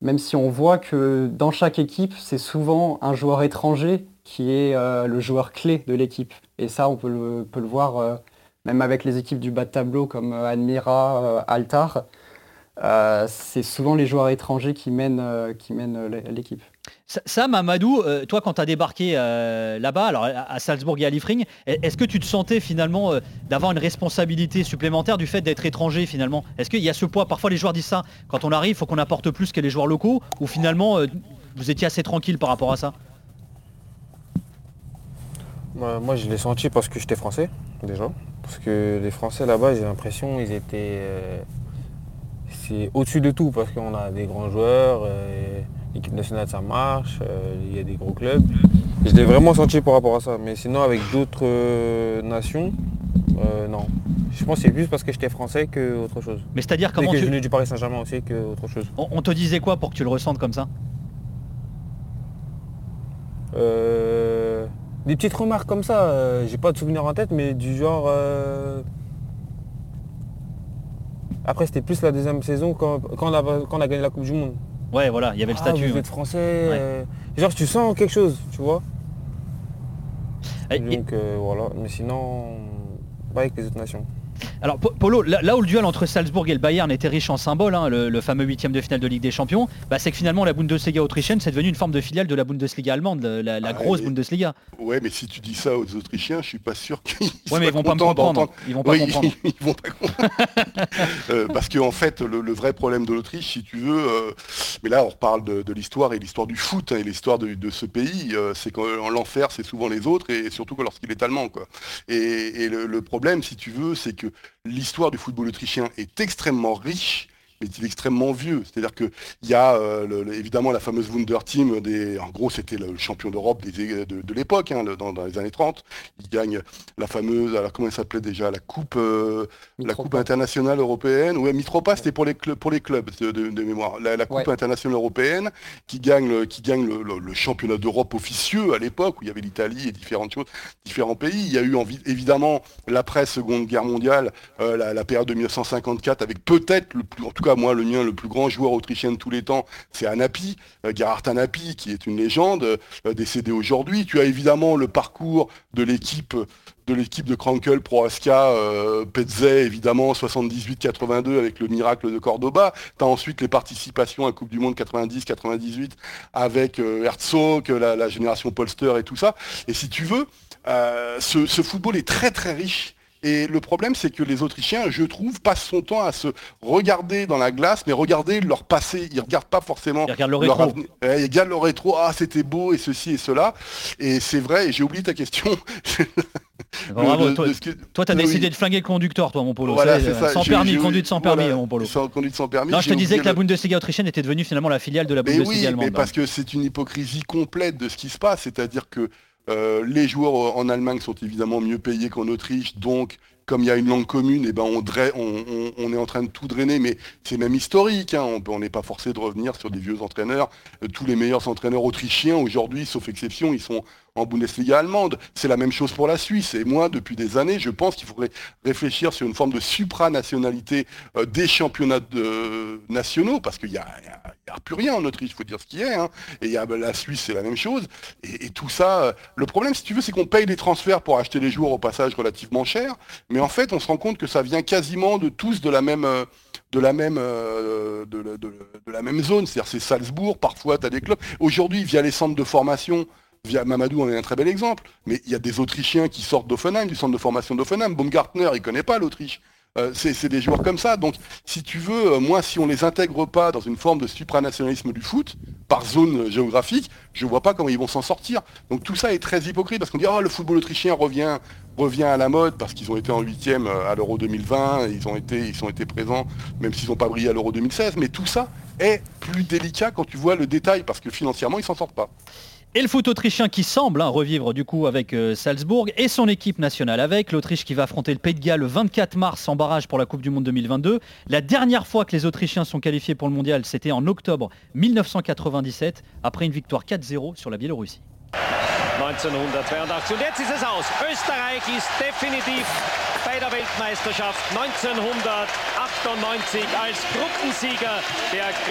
même si on voit que dans chaque équipe, c'est souvent un joueur étranger qui est euh, le joueur clé de l'équipe. Et ça, on peut le, peut le voir euh, même avec les équipes du bas de tableau comme Admira, Altar. C'est souvent les joueurs étrangers qui mènent, qui mènent l'équipe. Ça, Mamadou, euh, toi quand tu as débarqué euh, là-bas, alors à Salzbourg et à Liefring, est-ce que tu te sentais finalement euh, d'avoir une responsabilité supplémentaire du fait d'être étranger finalement? Est-ce qu'il y a ce poids? Parfois les joueurs disent ça, quand on arrive, il faut qu'on apporte plus que les joueurs locaux, ou finalement vous étiez assez tranquille par rapport à ça? Moi je l'ai senti parce que j'étais français déjà. Parce que les Français là-bas, j'ai l'impression ils étaient c'est au-dessus de tout parce qu'on a des grands joueurs, euh, l'équipe nationale ça marche, euh, il y a des gros clubs. Je l'ai vraiment senti par rapport à ça. Mais sinon avec d'autres euh, nations, non. Je pense que c'est plus parce que j'étais français que autre chose. Mais c'est-à-dire comment que je tu... venais du Paris Saint-Germain aussi que autre chose. On, on te disait quoi pour que tu le ressentes comme ça? Euh, des petites remarques comme ça, j'ai pas de souvenirs en tête, mais du genre. Après, c'était plus la deuxième saison quand, quand on, a, quand on a gagné la Coupe du Monde. Ouais, voilà, il y avait le Ah, statut. vous ouais. êtes français. euh, Genre, tu sens quelque chose, tu vois. Et- et- Donc euh, voilà, mais sinon, pas avec les autres nations. Alors Po- Polo, là, où le duel entre Salzbourg et le Bayern était riche en symboles, hein, le, le fameux huitième de finale de Ligue des Champions, bah, c'est que finalement la Bundesliga autrichienne c'est devenu une forme de filiale de la Bundesliga allemande, la, la- la Ah, grosse Bundesliga. Ouais, mais si tu dis ça aux Autrichiens, je suis pas sûr qu'ils Ouais mais ils vont pas me comprendre. Ils vont pas Oui, comprendre. ils vont pas comprendre. Euh, parce qu'en en fait, le, le vrai problème de l'Autriche, si tu veux, euh, mais là on reparle de, de l'histoire et l'histoire du foot hein, et l'histoire de, de ce pays, euh, c'est qu'en l'enfer, c'est souvent les autres et surtout lorsqu'il est allemand. Quoi. Et, et le, le problème, si tu veux, c'est que l'histoire du football autrichien est extrêmement riche mais il est extrêmement vieux. C'est-à-dire qu'il y a euh, le- le- évidemment la fameuse Wunder Team, des, en gros c'était le champion d'Europe des- de, de l'époque, hein, dans, dans les années 30. Il gagne la fameuse, alors comment elle s'appelait déjà, la coupe, euh, la coupe internationale européenne? Ouais, Mitropa c'était pour les, clubs pour les clubs de, de- de mémoire. La, la coupe Ouais. internationale européenne qui gagne, le, qui gagne le, championnat d'Europe officieux à l'époque où il y avait l'Italie et différentes choses, différents pays. Il y a eu évidemment l'après Seconde Guerre mondiale, euh, la, la période de 1954 avec peut-être le plus, en tout cas moi le mien, le plus grand joueur autrichien de tous les temps, c'est Anapi, euh, Gerhard Anapi qui est une légende, euh, décédé aujourd'hui. Tu as évidemment le parcours de l'équipe de l'équipe de Krankel, Proaska, euh, évidemment, 78-82 avec le miracle de Cordoba. Tu as ensuite les participations à Coupe du Monde 90-98 avec euh, Herzog, la, la génération Polster et tout ça. Et si tu veux, euh, ce football est très très riche. Et le problème, c'est que les Autrichiens, je trouve, passent son temps à se regarder dans la glace, mais regarder leur passé. Ils regardent pas forcément Ils regardent le leur rétro. Ouais, ils regardent le rétro. Ah, c'était beau et ceci et cela. Et c'est vrai. Et j'ai oublié ta question. Bravo, toi, t'as Oui. décidé de flinguer le conducteur toi mon Polo. Voilà, euh, ça. Sans permis, conduite sans permis voilà, mon Polo. Sans conduite sans permis. Non, je te disais que la Bundesliga autrichienne était devenue finalement la filiale de la mais Bundesliga oui, allemande. mais parce que c'est une hypocrisie complète de ce qui se passe, c'est-à-dire que euh, les joueurs en Allemagne sont évidemment mieux payés qu'en Autriche, donc comme il y a une langue commune, eh ben on, est en train de tout drainer, mais c'est même historique, hein, on n'est pas forcé de revenir sur des vieux entraîneurs. Euh, tous les meilleurs entraîneurs autrichiens aujourd'hui, sauf exception, ils sont en Bundesliga allemande. C'est la même chose pour la Suisse. Et moi, depuis des années, je pense qu'il faudrait réfléchir sur une forme de supranationalité euh, des championnats de- nationaux, parce qu'il n'y a, plus rien en Autriche, il faut dire ce qui est. hein. Et y a, ben, la Suisse, c'est la même chose. Et, et tout ça, euh, le problème, si tu veux, c'est qu'on paye les transferts pour acheter les joueurs au passage relativement cher. Mais en fait, on se rend compte que ça vient quasiment de tous de la même... euh, de la même euh, de la même zone, c'est-à-dire c'est Salzbourg, parfois tu as des clubs. Aujourd'hui, via les centres de formation, via Mamadou en est un très bel exemple, mais il y a des Autrichiens qui sortent d'Offenheim, du centre de formation d'Offenheim. Baumgartner, il connaît pas l'Autriche. Euh, c'est des joueurs comme ça. Donc, si tu veux, euh, moi, si on les intègre pas dans une forme de supranationalisme du foot, par zone euh, géographique, je vois pas comment ils vont s'en sortir. Donc, tout ça est très hypocrite parce qu'on dit, oh, le football autrichien revient, revient à la mode parce qu'ils ont été en huitième à l'Euro 2020, ils ont été, ils présents, même s'ils n'ont pas brillé à l'Euro 2016. Mais tout ça est plus délicat quand tu vois le détail parce que financièrement, ils s'en sortent pas. Et le foot autrichien qui semble hein, revivre du coup avec euh, Salzbourg et son équipe nationale avec l'Autriche qui va affronter le Pays de Galles le 24 mars en barrage pour la Coupe du Monde 2022. La dernière fois que les Autrichiens sont qualifiés pour le mondial, c'était en octobre 1997 après une victoire 4-0 sur la Biélorussie. 1982. Und jetzt ist es. Österreich ist definitiv bei Weltmeisterschaft 1998 als Gruppensieger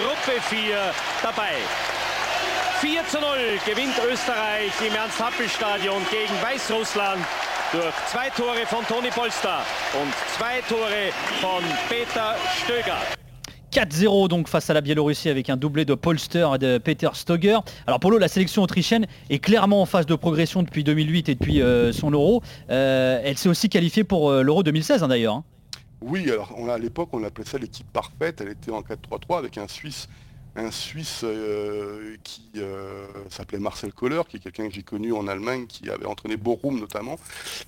Gruppe 4 dabei. 4 zu 0 gewinnt Österreich im Ernst-Happel-Stadion gegen Weißrussland durch zwei Tore von Toni Polster und zwei Tore von Peter Stöger. 4-0 donc face à la Biélorussie avec un doublé de Polster et de Peter Stoger. Alors pour l'eau, la sélection autrichienne est clairement en phase de progression depuis 2008 et depuis euh, son euro. Euh, elle s'est aussi qualifiée pour euh, l'euro 2016 hein, d'ailleurs. hein. Oui, alors on a- à l'époque, on appelait ça l'équipe parfaite. Elle était en 4-3-3 avec un Suisse, un Suisse euh, qui euh, s'appelait Marcel Kohler, qui est quelqu'un que j'ai connu en Allemagne, qui avait entraîné Borum notamment.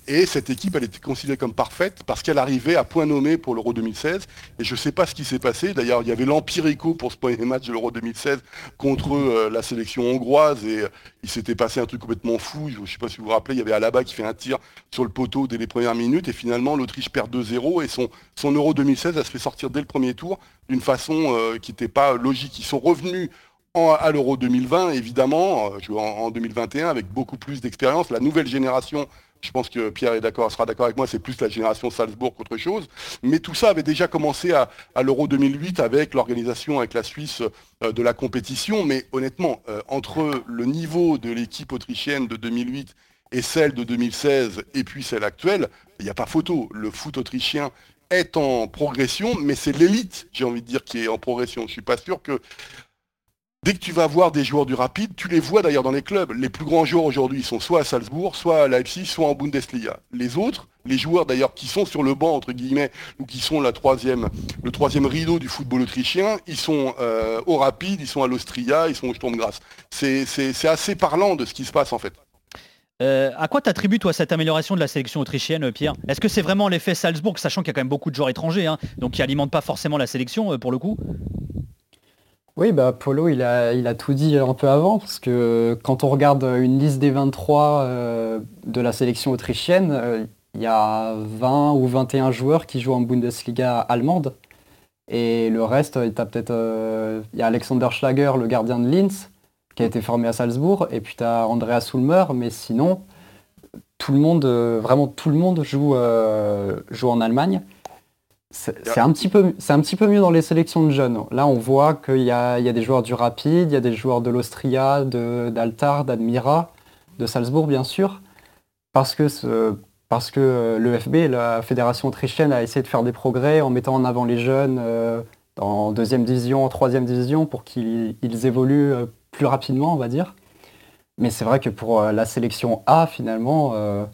Et cette équipe, elle était considérée comme parfaite parce qu'elle arrivait à point nommé pour l'Euro 2016. Et je ne sais pas ce qui s'est passé. D'ailleurs, il y avait l'Empirico pour ce premier match de l'Euro 2016 contre euh, la sélection hongroise. Et il s'était passé un truc complètement fou. Je ne sais pas si vous vous rappelez, il y avait Alaba qui fait un tir sur le poteau dès les premières minutes. Et finalement, l'Autriche perd 2-0. Et son, son Euro 2016, elle se fait sortir dès le premier tour d'une façon qui n'était pas logique. Revenus à l'Euro 2020, évidemment, euh, en, 2021, avec beaucoup plus d'expérience. La nouvelle génération, je pense que Pierre est d'accord, sera d'accord avec moi, c'est plus la génération Salzbourg qu'autre chose. Mais tout ça avait déjà commencé à, l'Euro 2008 avec l'organisation avec la Suisse euh, de la compétition. Mais honnêtement, euh, entre le niveau de l'équipe autrichienne de 2008 et celle de 2016 et puis celle actuelle, il n'y a pas photo. Le foot autrichien est en progression, mais c'est l'élite, j'ai envie de dire, qui est en progression. Je suis pas sûr que dès que tu vas voir des joueurs du rapide, tu les vois d'ailleurs dans les clubs. Les plus grands joueurs aujourd'hui sont soit à Salzbourg, soit à Leipzig, soit en Bundesliga. Les autres, les joueurs d'ailleurs qui sont sur le banc entre guillemets ou qui sont la troisième, le troisième rideau du football autrichien, ils sont euh, au rapide, ils sont à l'Austria, ils sont au Sturm Graz. C'est assez parlant de ce qui se passe en fait. Euh, à quoi t'attribues toi cette amélioration de la sélection autrichienne, Pierre? Est-ce que c'est vraiment l'effet Salzbourg, sachant qu'il y a quand même beaucoup de joueurs étrangers, hein, donc qui alimentent pas forcément la sélection euh, pour le coup? Oui, bah, Polo, il a, il a tout dit un peu avant, parce que quand on regarde une liste des 23 euh, de la sélection autrichienne, il y a 20 ou 21 joueurs qui jouent en Bundesliga allemande. Et le reste, il peut-être. Il y a Alexander Schlager, le gardien de Linz, qui a été formé à Salzbourg, et puis tu as Andreas Ulmer, mais sinon, tout le monde, euh, vraiment tout le monde joue, euh, joue en Allemagne. C'est un, petit peu, un petit peu mieux dans les sélections de jeunes. Là, on voit qu'il y, y a, des joueurs du Rapide, il y a des joueurs de l'Austria, d'Altar, d'Admira, de Salzbourg, bien sûr, parce que, ce, parce que euh, l'EFB, la Fédération autrichienne, a essayé de faire des progrès en mettant en avant les jeunes en deuxième division, en troisième division, pour qu'ils évoluent plus rapidement, on va dire. Mais c'est vrai que pour euh, la sélection A, finalement, euh,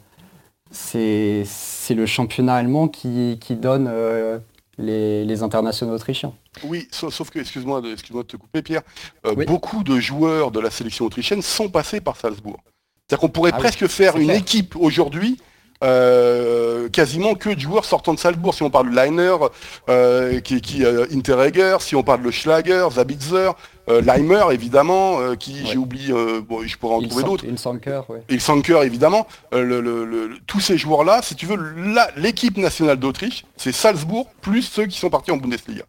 c'est le championnat allemand qui, donne euh, les, internationaux autrichiens. Oui, sauf, que, excuse-moi de, excuse de te couper Pierre, beaucoup de joueurs de la sélection autrichienne sont passés par Salzbourg. C'est-à-dire qu'on pourrait ah presque faire une équipe aujourd'hui euh, quasiment que de joueurs sortant de Salzbourg. Si on parle de Leiner, euh, qui, qui euh, Interregger, si on parle de Schlager, Zabitzer, Leimer évidemment, qui j'ai oublié, bon, je pourrais en trouver d'autres. Il Sanker, ouais. Il Sanker évidemment. Le, tous ces joueurs-là, si tu veux, l'équipe nationale d'Autriche, c'est Salzbourg plus ceux qui sont partis en Bundesliga.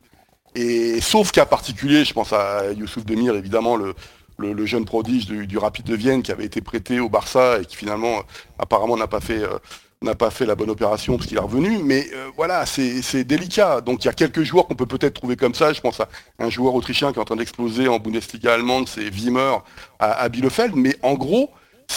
Et sauf cas particulier, je pense à Youssouf Demir évidemment, le, le, jeune prodige du, Rapide de Vienne qui avait été prêté au Barça et qui finalement apparemment n'a pas fait euh, n'a pas fait la bonne opération parce qu'il est revenu, mais euh, voilà, c'est délicat. Donc il y a quelques joueurs qu'on peut peut-être trouver comme ça. Je pense à un joueur autrichien qui est en train d'exploser en Bundesliga allemande, c'est Wimmer à, Bielefeld. Mais en gros,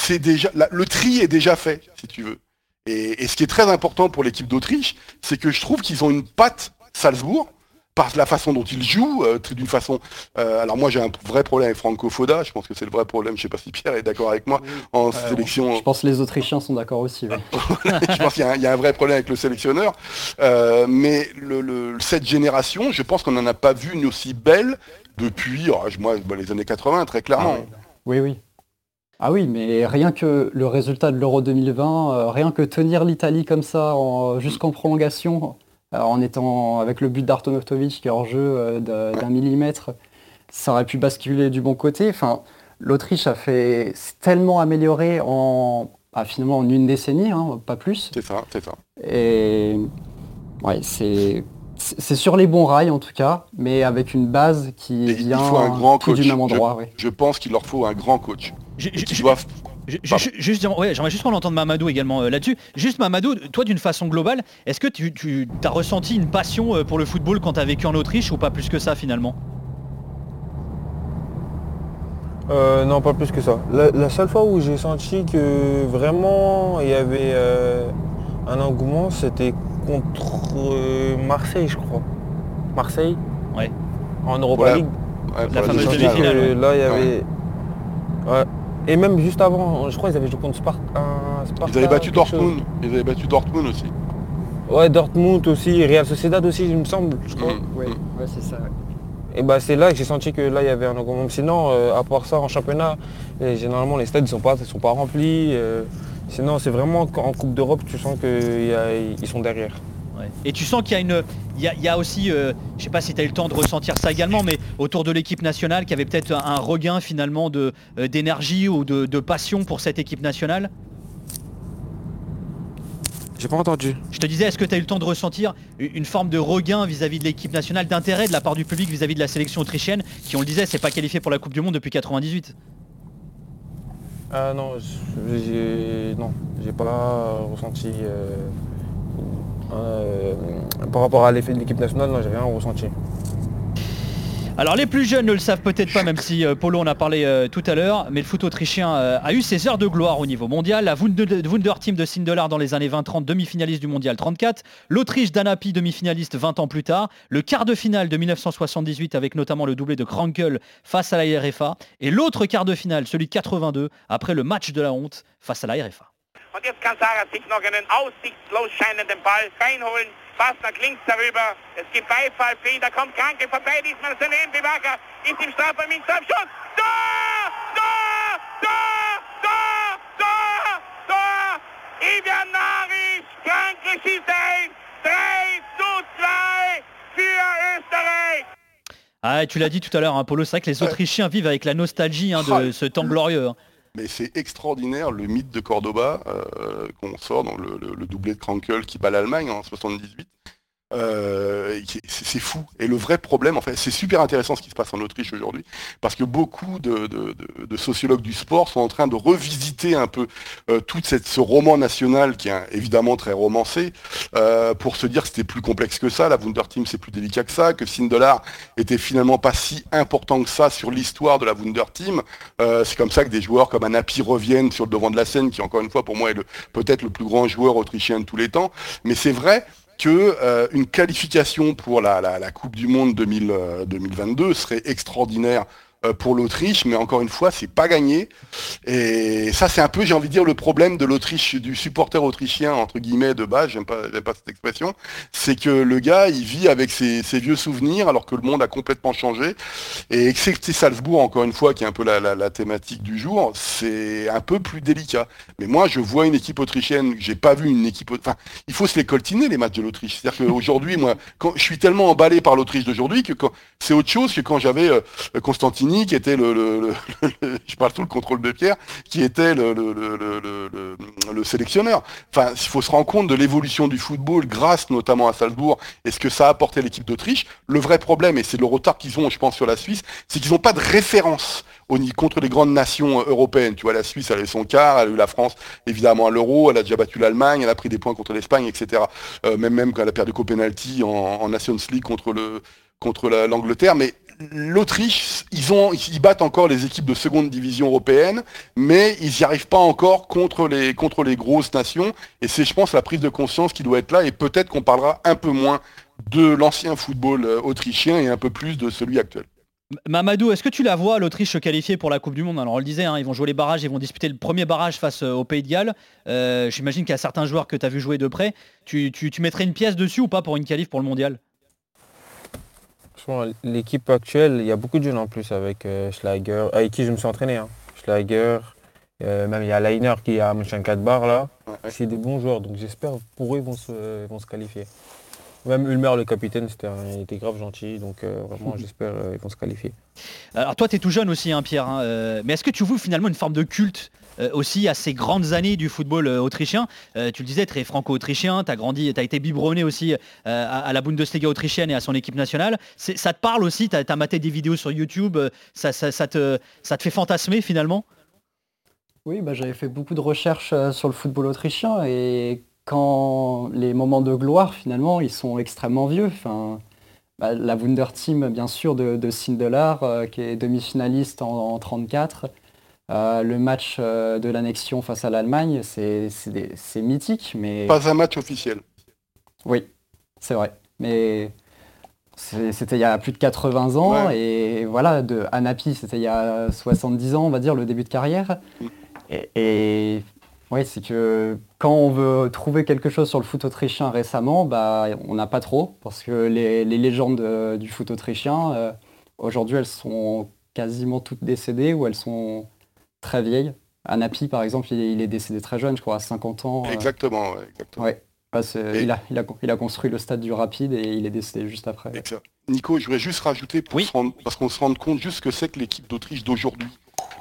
le tri est déjà fait, si tu veux. Et ce qui est très important pour l'équipe d'Autriche, c'est que je trouve qu'ils ont une patte Salzbourg par la façon dont il joue, euh, d'une façon. Euh, alors moi j'ai un vrai problème avec Franco Foda, je pense que c'est le vrai problème, je sais pas si Pierre est d'accord avec moi, en sélection. Je pense que les Autrichiens sont d'accord aussi. je pense qu'il y, a un vrai problème avec le sélectionneur. Euh, mais le, cette génération, je pense qu'on n'en a pas vu une aussi belle depuis oh, moi, les années 80, très clairement. Ah oui, oui. Ah oui, mais rien que le résultat de l'Euro 2020, rien que tenir l'Italie comme ça jusqu'en prolongation, en étant avec le but d'Artonotovic qui est hors jeu euh, d'un millimètre, ça aurait pu basculer du bon côté. Enfin, l'Autriche a fait tellement amélioré en bah, finalement en une décennie, hein, pas plus. C'est ça, c'est ça. Et ouais, c'est c'est sur les bons rails en tout cas, mais avec une base qui vient il faut un grand coach. du même endroit. Je, pense qu'il leur faut un grand coach. Juste, ouais, j'aimerais juste qu'on entende Mamadou également euh, là-dessus. Juste Mamadou, toi d'une façon globale, est-ce que tu, as ressenti une passion euh, pour le football quand tu as vécu en Autriche ou pas plus que ça finalement? Euh, non, pas plus que ça. La, seule fois où j'ai senti que vraiment il y avait un engouement, c'était contre Marseille, je crois. Marseille Ouais. En Europa League. la, fameuse demi-finale. Là, il y avait. Ouais. Et même juste avant, je crois qu'ils avaient joué contre Sparta. ils avaient battu Dortmund. Ils avaient battu Dortmund aussi. Ouais, Dortmund aussi, Real Sociedad aussi, il me semble. Je crois. Mm. Ouais, ouais c'est ça. Et bah c'est là que j'ai senti que là il y avait un engouement. Sinon, euh, à part ça, en championnat, généralement les stades ne sont pas, sont pas remplis. Euh, sinon, c'est vraiment en Coupe d'Europe, tu sens qu'ils sont derrière. Et tu sens qu'il y a une. Il y a, aussi, je je sais pas si tu as eu le temps de ressentir ça également, mais autour de l'équipe nationale, qui avait peut-être un regain finalement d'énergie ou de passion pour cette équipe nationale? J'ai pas entendu. Je te disais, est-ce que tu as eu le temps de ressentir une forme de regain vis-à-vis de l'équipe nationale, d'intérêt de la part du public vis-à-vis de la sélection autrichienne, qui, on le disait, c'est pas qualifié pour la Coupe du Monde depuis 98 Ah non, j'ai non, j'ai pas ressenti euh, par rapport à l'effet de l'équipe nationale, non, j'ai rien ressenti. Alors les plus jeunes ne le savent peut-être pas, même si euh, Polo en a parlé euh, tout à l'heure, mais le foot autrichien a eu ses heures de gloire au niveau mondial. La Wunder Team de Sindelar dans les années 20-30, demi-finaliste du mondial 34. L'Autriche d'Anapi, demi-finaliste 20 ans plus tard. Le quart de finale de 1978 avec notamment le doublé de Krankel face à la RFA. Et l'autre quart de finale, celui de 82, après le match de la honte face à la RFA. Pass nach links darüber. Es gibt Beifall. Da kommt Kranke vorbei. Diesmal ist daneben. Bivaga ist im Strafraum. Im Strafschuss. Tor! Tor! Tor! Tor! Tor! Tor! Ivian Naric. Kranke schießt ein. 3 zu 2 für Österreich. Ah, tu l'as dit tout à l'heure, hein, Polo, c'est vrai que les Autrichiens vivent avec la nostalgie hein, de ce temps glorieux. Hein. Mais c'est extraordinaire le mythe de Cordoba euh, qu'on sort dans le, le, doublé de Krankel qui bat l'Allemagne en 78. Euh, c'est fou. Et le vrai problème, en fait, c'est super intéressant ce qui se passe en Autriche aujourd'hui, parce que beaucoup de, sociologues du sport sont en train de revisiter un peu euh, tout cette, ce roman national qui est évidemment très romancé, euh, pour se dire que c'était plus complexe que ça, la Wunder Team c'est plus délicat que ça, que Sindelar était finalement pas si important que ça sur l'histoire de la Wunder Team. c'est comme ça que des joueurs comme Anapi reviennent sur le devant de la scène, qui encore une fois pour moi est peut-être le plus grand joueur autrichien de tous les temps. Mais c'est vrai que euh, une qualification pour la, Coupe du Monde 2022 euh, serait extraordinaire pour l'Autriche, mais encore une fois, c'est pas gagné. Et ça, c'est un peu, j'ai envie de dire, le problème de l'Autriche, du supporter autrichien, entre guillemets, de base, j'aime pas, pas cette expression, c'est que le gars, il vit avec ses, vieux souvenirs, alors que le monde a complètement changé. Et excepté Salzbourg, encore une fois, qui est un peu la, thématique du jour, c'est un peu plus délicat. Mais moi, je vois une équipe autrichienne, j'ai pas vu une équipe, enfin, il faut se les coltiner, les matchs de l'Autriche. C'est-à-dire qu'aujourd'hui, moi, je suis tellement emballé par l'Autriche d'aujourd'hui que c'est autre chose que quand j'avais euh, Qui était le, je parle tout le contrôle de Pierre, qui était le, le, sélectionneur. Enfin, il faut se rendre compte de l'évolution du football grâce notamment à Salzbourg et ce que ça a apporté l'équipe d'Autriche. Le vrai problème, et c'est le retard qu'ils ont, je pense, sur la Suisse, c'est qu'ils n'ont pas de référence contre les grandes nations euh, européennes. Tu vois, la Suisse, elle a eu son quart, elle a eu la France, évidemment, à l'euro, elle a déjà battu l'Allemagne, elle a pris des points contre l'Espagne, etc. Euh, même même quand elle a perdu qu'au penalty en, en Nations League contre le contre l'Angleterre, mais l'Autriche, ils, battent encore les équipes de seconde division européenne, mais ils n'y arrivent pas encore contre les, grosses nations. Et c'est, je pense, la prise de conscience qui doit être là. Et peut-être qu'on parlera un peu moins de l'ancien football euh, autrichien et un peu plus de celui actuel. Mamadou, est-ce que tu la vois l'Autriche se qualifier pour la Coupe du Monde? Alors on le disait, hein, ils vont jouer les barrages, ils vont disputer le premier barrage face euh, au Pays de Galles. Euh, j'imagine qu'il y a certains joueurs que tu as vu jouer de près. Tu, tu, tu mettrais une pièce dessus ou pas pour une qualif pour le mondial? L'équipe actuelle, il y a beaucoup de jeunes en plus avec euh, Schlager, avec qui je me suis entraîné. Hein. Schlager, euh, même il y a Leiner qui a bar là. C'est des bons joueurs, donc j'espère pour eux ils vont se, vont se qualifier. Même Ulmer, le capitaine, c'était, il était grave gentil, donc euh, vraiment j'espère qu'ils vont se qualifier. Alors toi tu es tout jeune aussi, hein, Pierre, hein, mais est-ce que tu vois finalement une forme de culte euh, aussi à ces grandes années du football euh, autrichien. Euh, tu le disais, très franco-autrichien, tu as grandi, tu été biberonné aussi à, la Bundesliga autrichienne et à son équipe nationale. Ça te parle aussi, tu as, maté des vidéos sur YouTube, ça, te, ça te fait fantasmer finalement? Oui, bah, j'avais fait beaucoup de recherches sur le football autrichien et quand les moments de gloire finalement, ils sont extrêmement vieux. Bah, la Wunder Team, bien sûr, de, de Sindelar, qui est demi-finaliste en, en 34. Euh, le match euh, de l'annexion face à l'Allemagne, c'est mythique, mais... Pas un match officiel. Oui, c'est vrai. Mais c'était il y a plus de 80 ans, et voilà, de Anapi, c'était il y a 70 ans, on va dire, le début de carrière. Mm. Et, oui, c'est que quand on veut trouver quelque chose sur le foot autrichien récemment, bah, on n'a pas trop, parce que les, légendes euh, du foot autrichien, aujourd'hui, elles sont quasiment toutes décédées ou elles sont très vieilles. Anapi, par exemple, il est, il est décédé très jeune, je crois, à 50 ans. Exactement, ouais, exactement. Ouais. Bah, c'est- Et- il, a, il, a, il a construit le stade du Rapide et il est décédé juste après. Nico, je voudrais juste rajouter, pour se rendre- parce qu'on se rende compte juste ce que c'est que l'équipe d'Autriche d'aujourd'hui.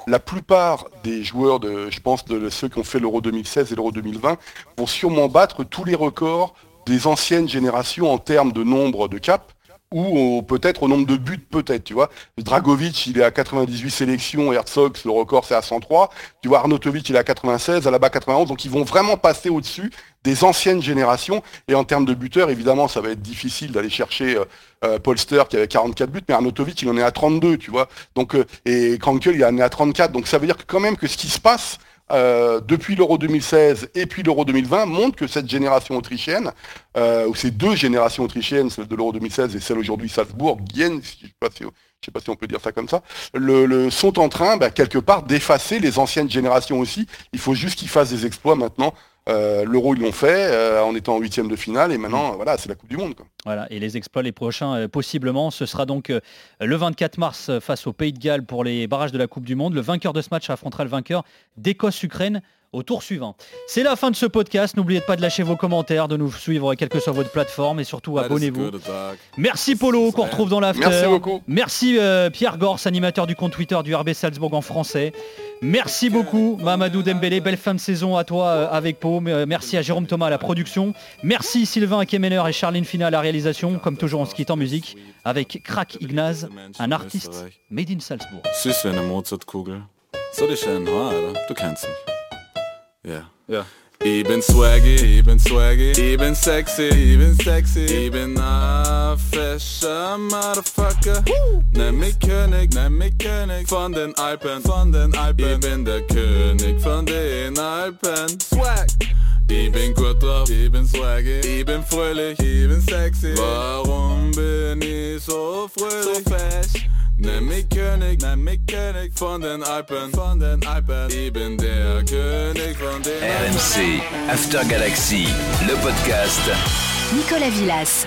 La plupart des joueurs, de, je pense, de ceux qui ont fait l'Euro 2016 et l'Euro 2020, vont sûrement battre tous les records des anciennes générations en termes de nombre de caps ou peut-être au nombre de buts, peut-être, tu vois. Dragovic, il est à 98 sélections, Herzog, le record, c'est à 103. Tu vois, Arnautovic, il est à 96, Alaba 91, donc ils vont vraiment passer au-dessus des anciennes générations. Et en termes de buteurs, évidemment, ça va être difficile d'aller chercher euh, euh, Polster qui avait 44 buts, mais Arnautovic, il en est à 32, tu vois. Donc, euh, et Krankel, il en est à 34. Donc ça veut dire que quand même que ce qui se passe euh, depuis l'Euro 2016 et puis l'Euro 2020 montre que cette génération autrichienne, euh, ou ces deux générations autrichiennes, celle de l'Euro 2016 et celle aujourd'hui Salzbourg, Gien, si je sais pas si, je sais pas si on peut dire ça comme ça, le, le- sont en train, bah, quelque part, d'effacer les anciennes générations aussi. Il faut juste qu'ils fassent des exploits maintenant. Euh, L'Euro, ils l'ont fait euh, en étant en huitième de finale, et maintenant, voilà, c'est la Coupe du Monde. Quoi. Voilà, et les exploits les prochains euh, possiblement, ce sera donc le 24 mars face au Pays de Galles pour les barrages de la Coupe du Monde. Le vainqueur de ce match affrontera le vainqueur d'Écosse-Ukraine au tour suivant. C'est la fin de ce podcast. N'oubliez pas de lâcher vos commentaires, de nous suivre quelle que soit votre plateforme et surtout abonnez-vous. Merci Polo qu'on retrouve dans l'after. Merci beaucoup. Merci euh, Pierre Gors, animateur du compte Twitter du RB Salzbourg en français. Merci beaucoup Mamadou Dembélé, belle fin de saison à toi euh, avec Pau. Euh, Merci à Jérôme Thomas à la production. Merci Sylvain Kemener et Charline Fina à la réalisation. Comme toujours on se quitte en musique avec Crack Ignaz, un artiste made in Salzbourg. Süß wie eine Mozartkugel. Soll ich einen ha, oder? Du kennst mich. Ja. Ja. Ich bin swaggy, ich bin swaggy, ich bin sexy, ich bin sexy, ich bin a fescher Motherfucker. Nenn mich König, nenn mich König von den Alpen, von den Alpen. Ich bin der König von den Alpen. Swag. Ich bin gut drauf, ich bin swaggy, ich bin fröhlich, ich bin sexy. Warum bin ich so fröhlich? So fesch. Nenn mich König, nenn mich König von den Alpen, von den Alpen. Ich bin der König von den Alpen. RMC After Galaxy, le podcast. Nicolas Villas.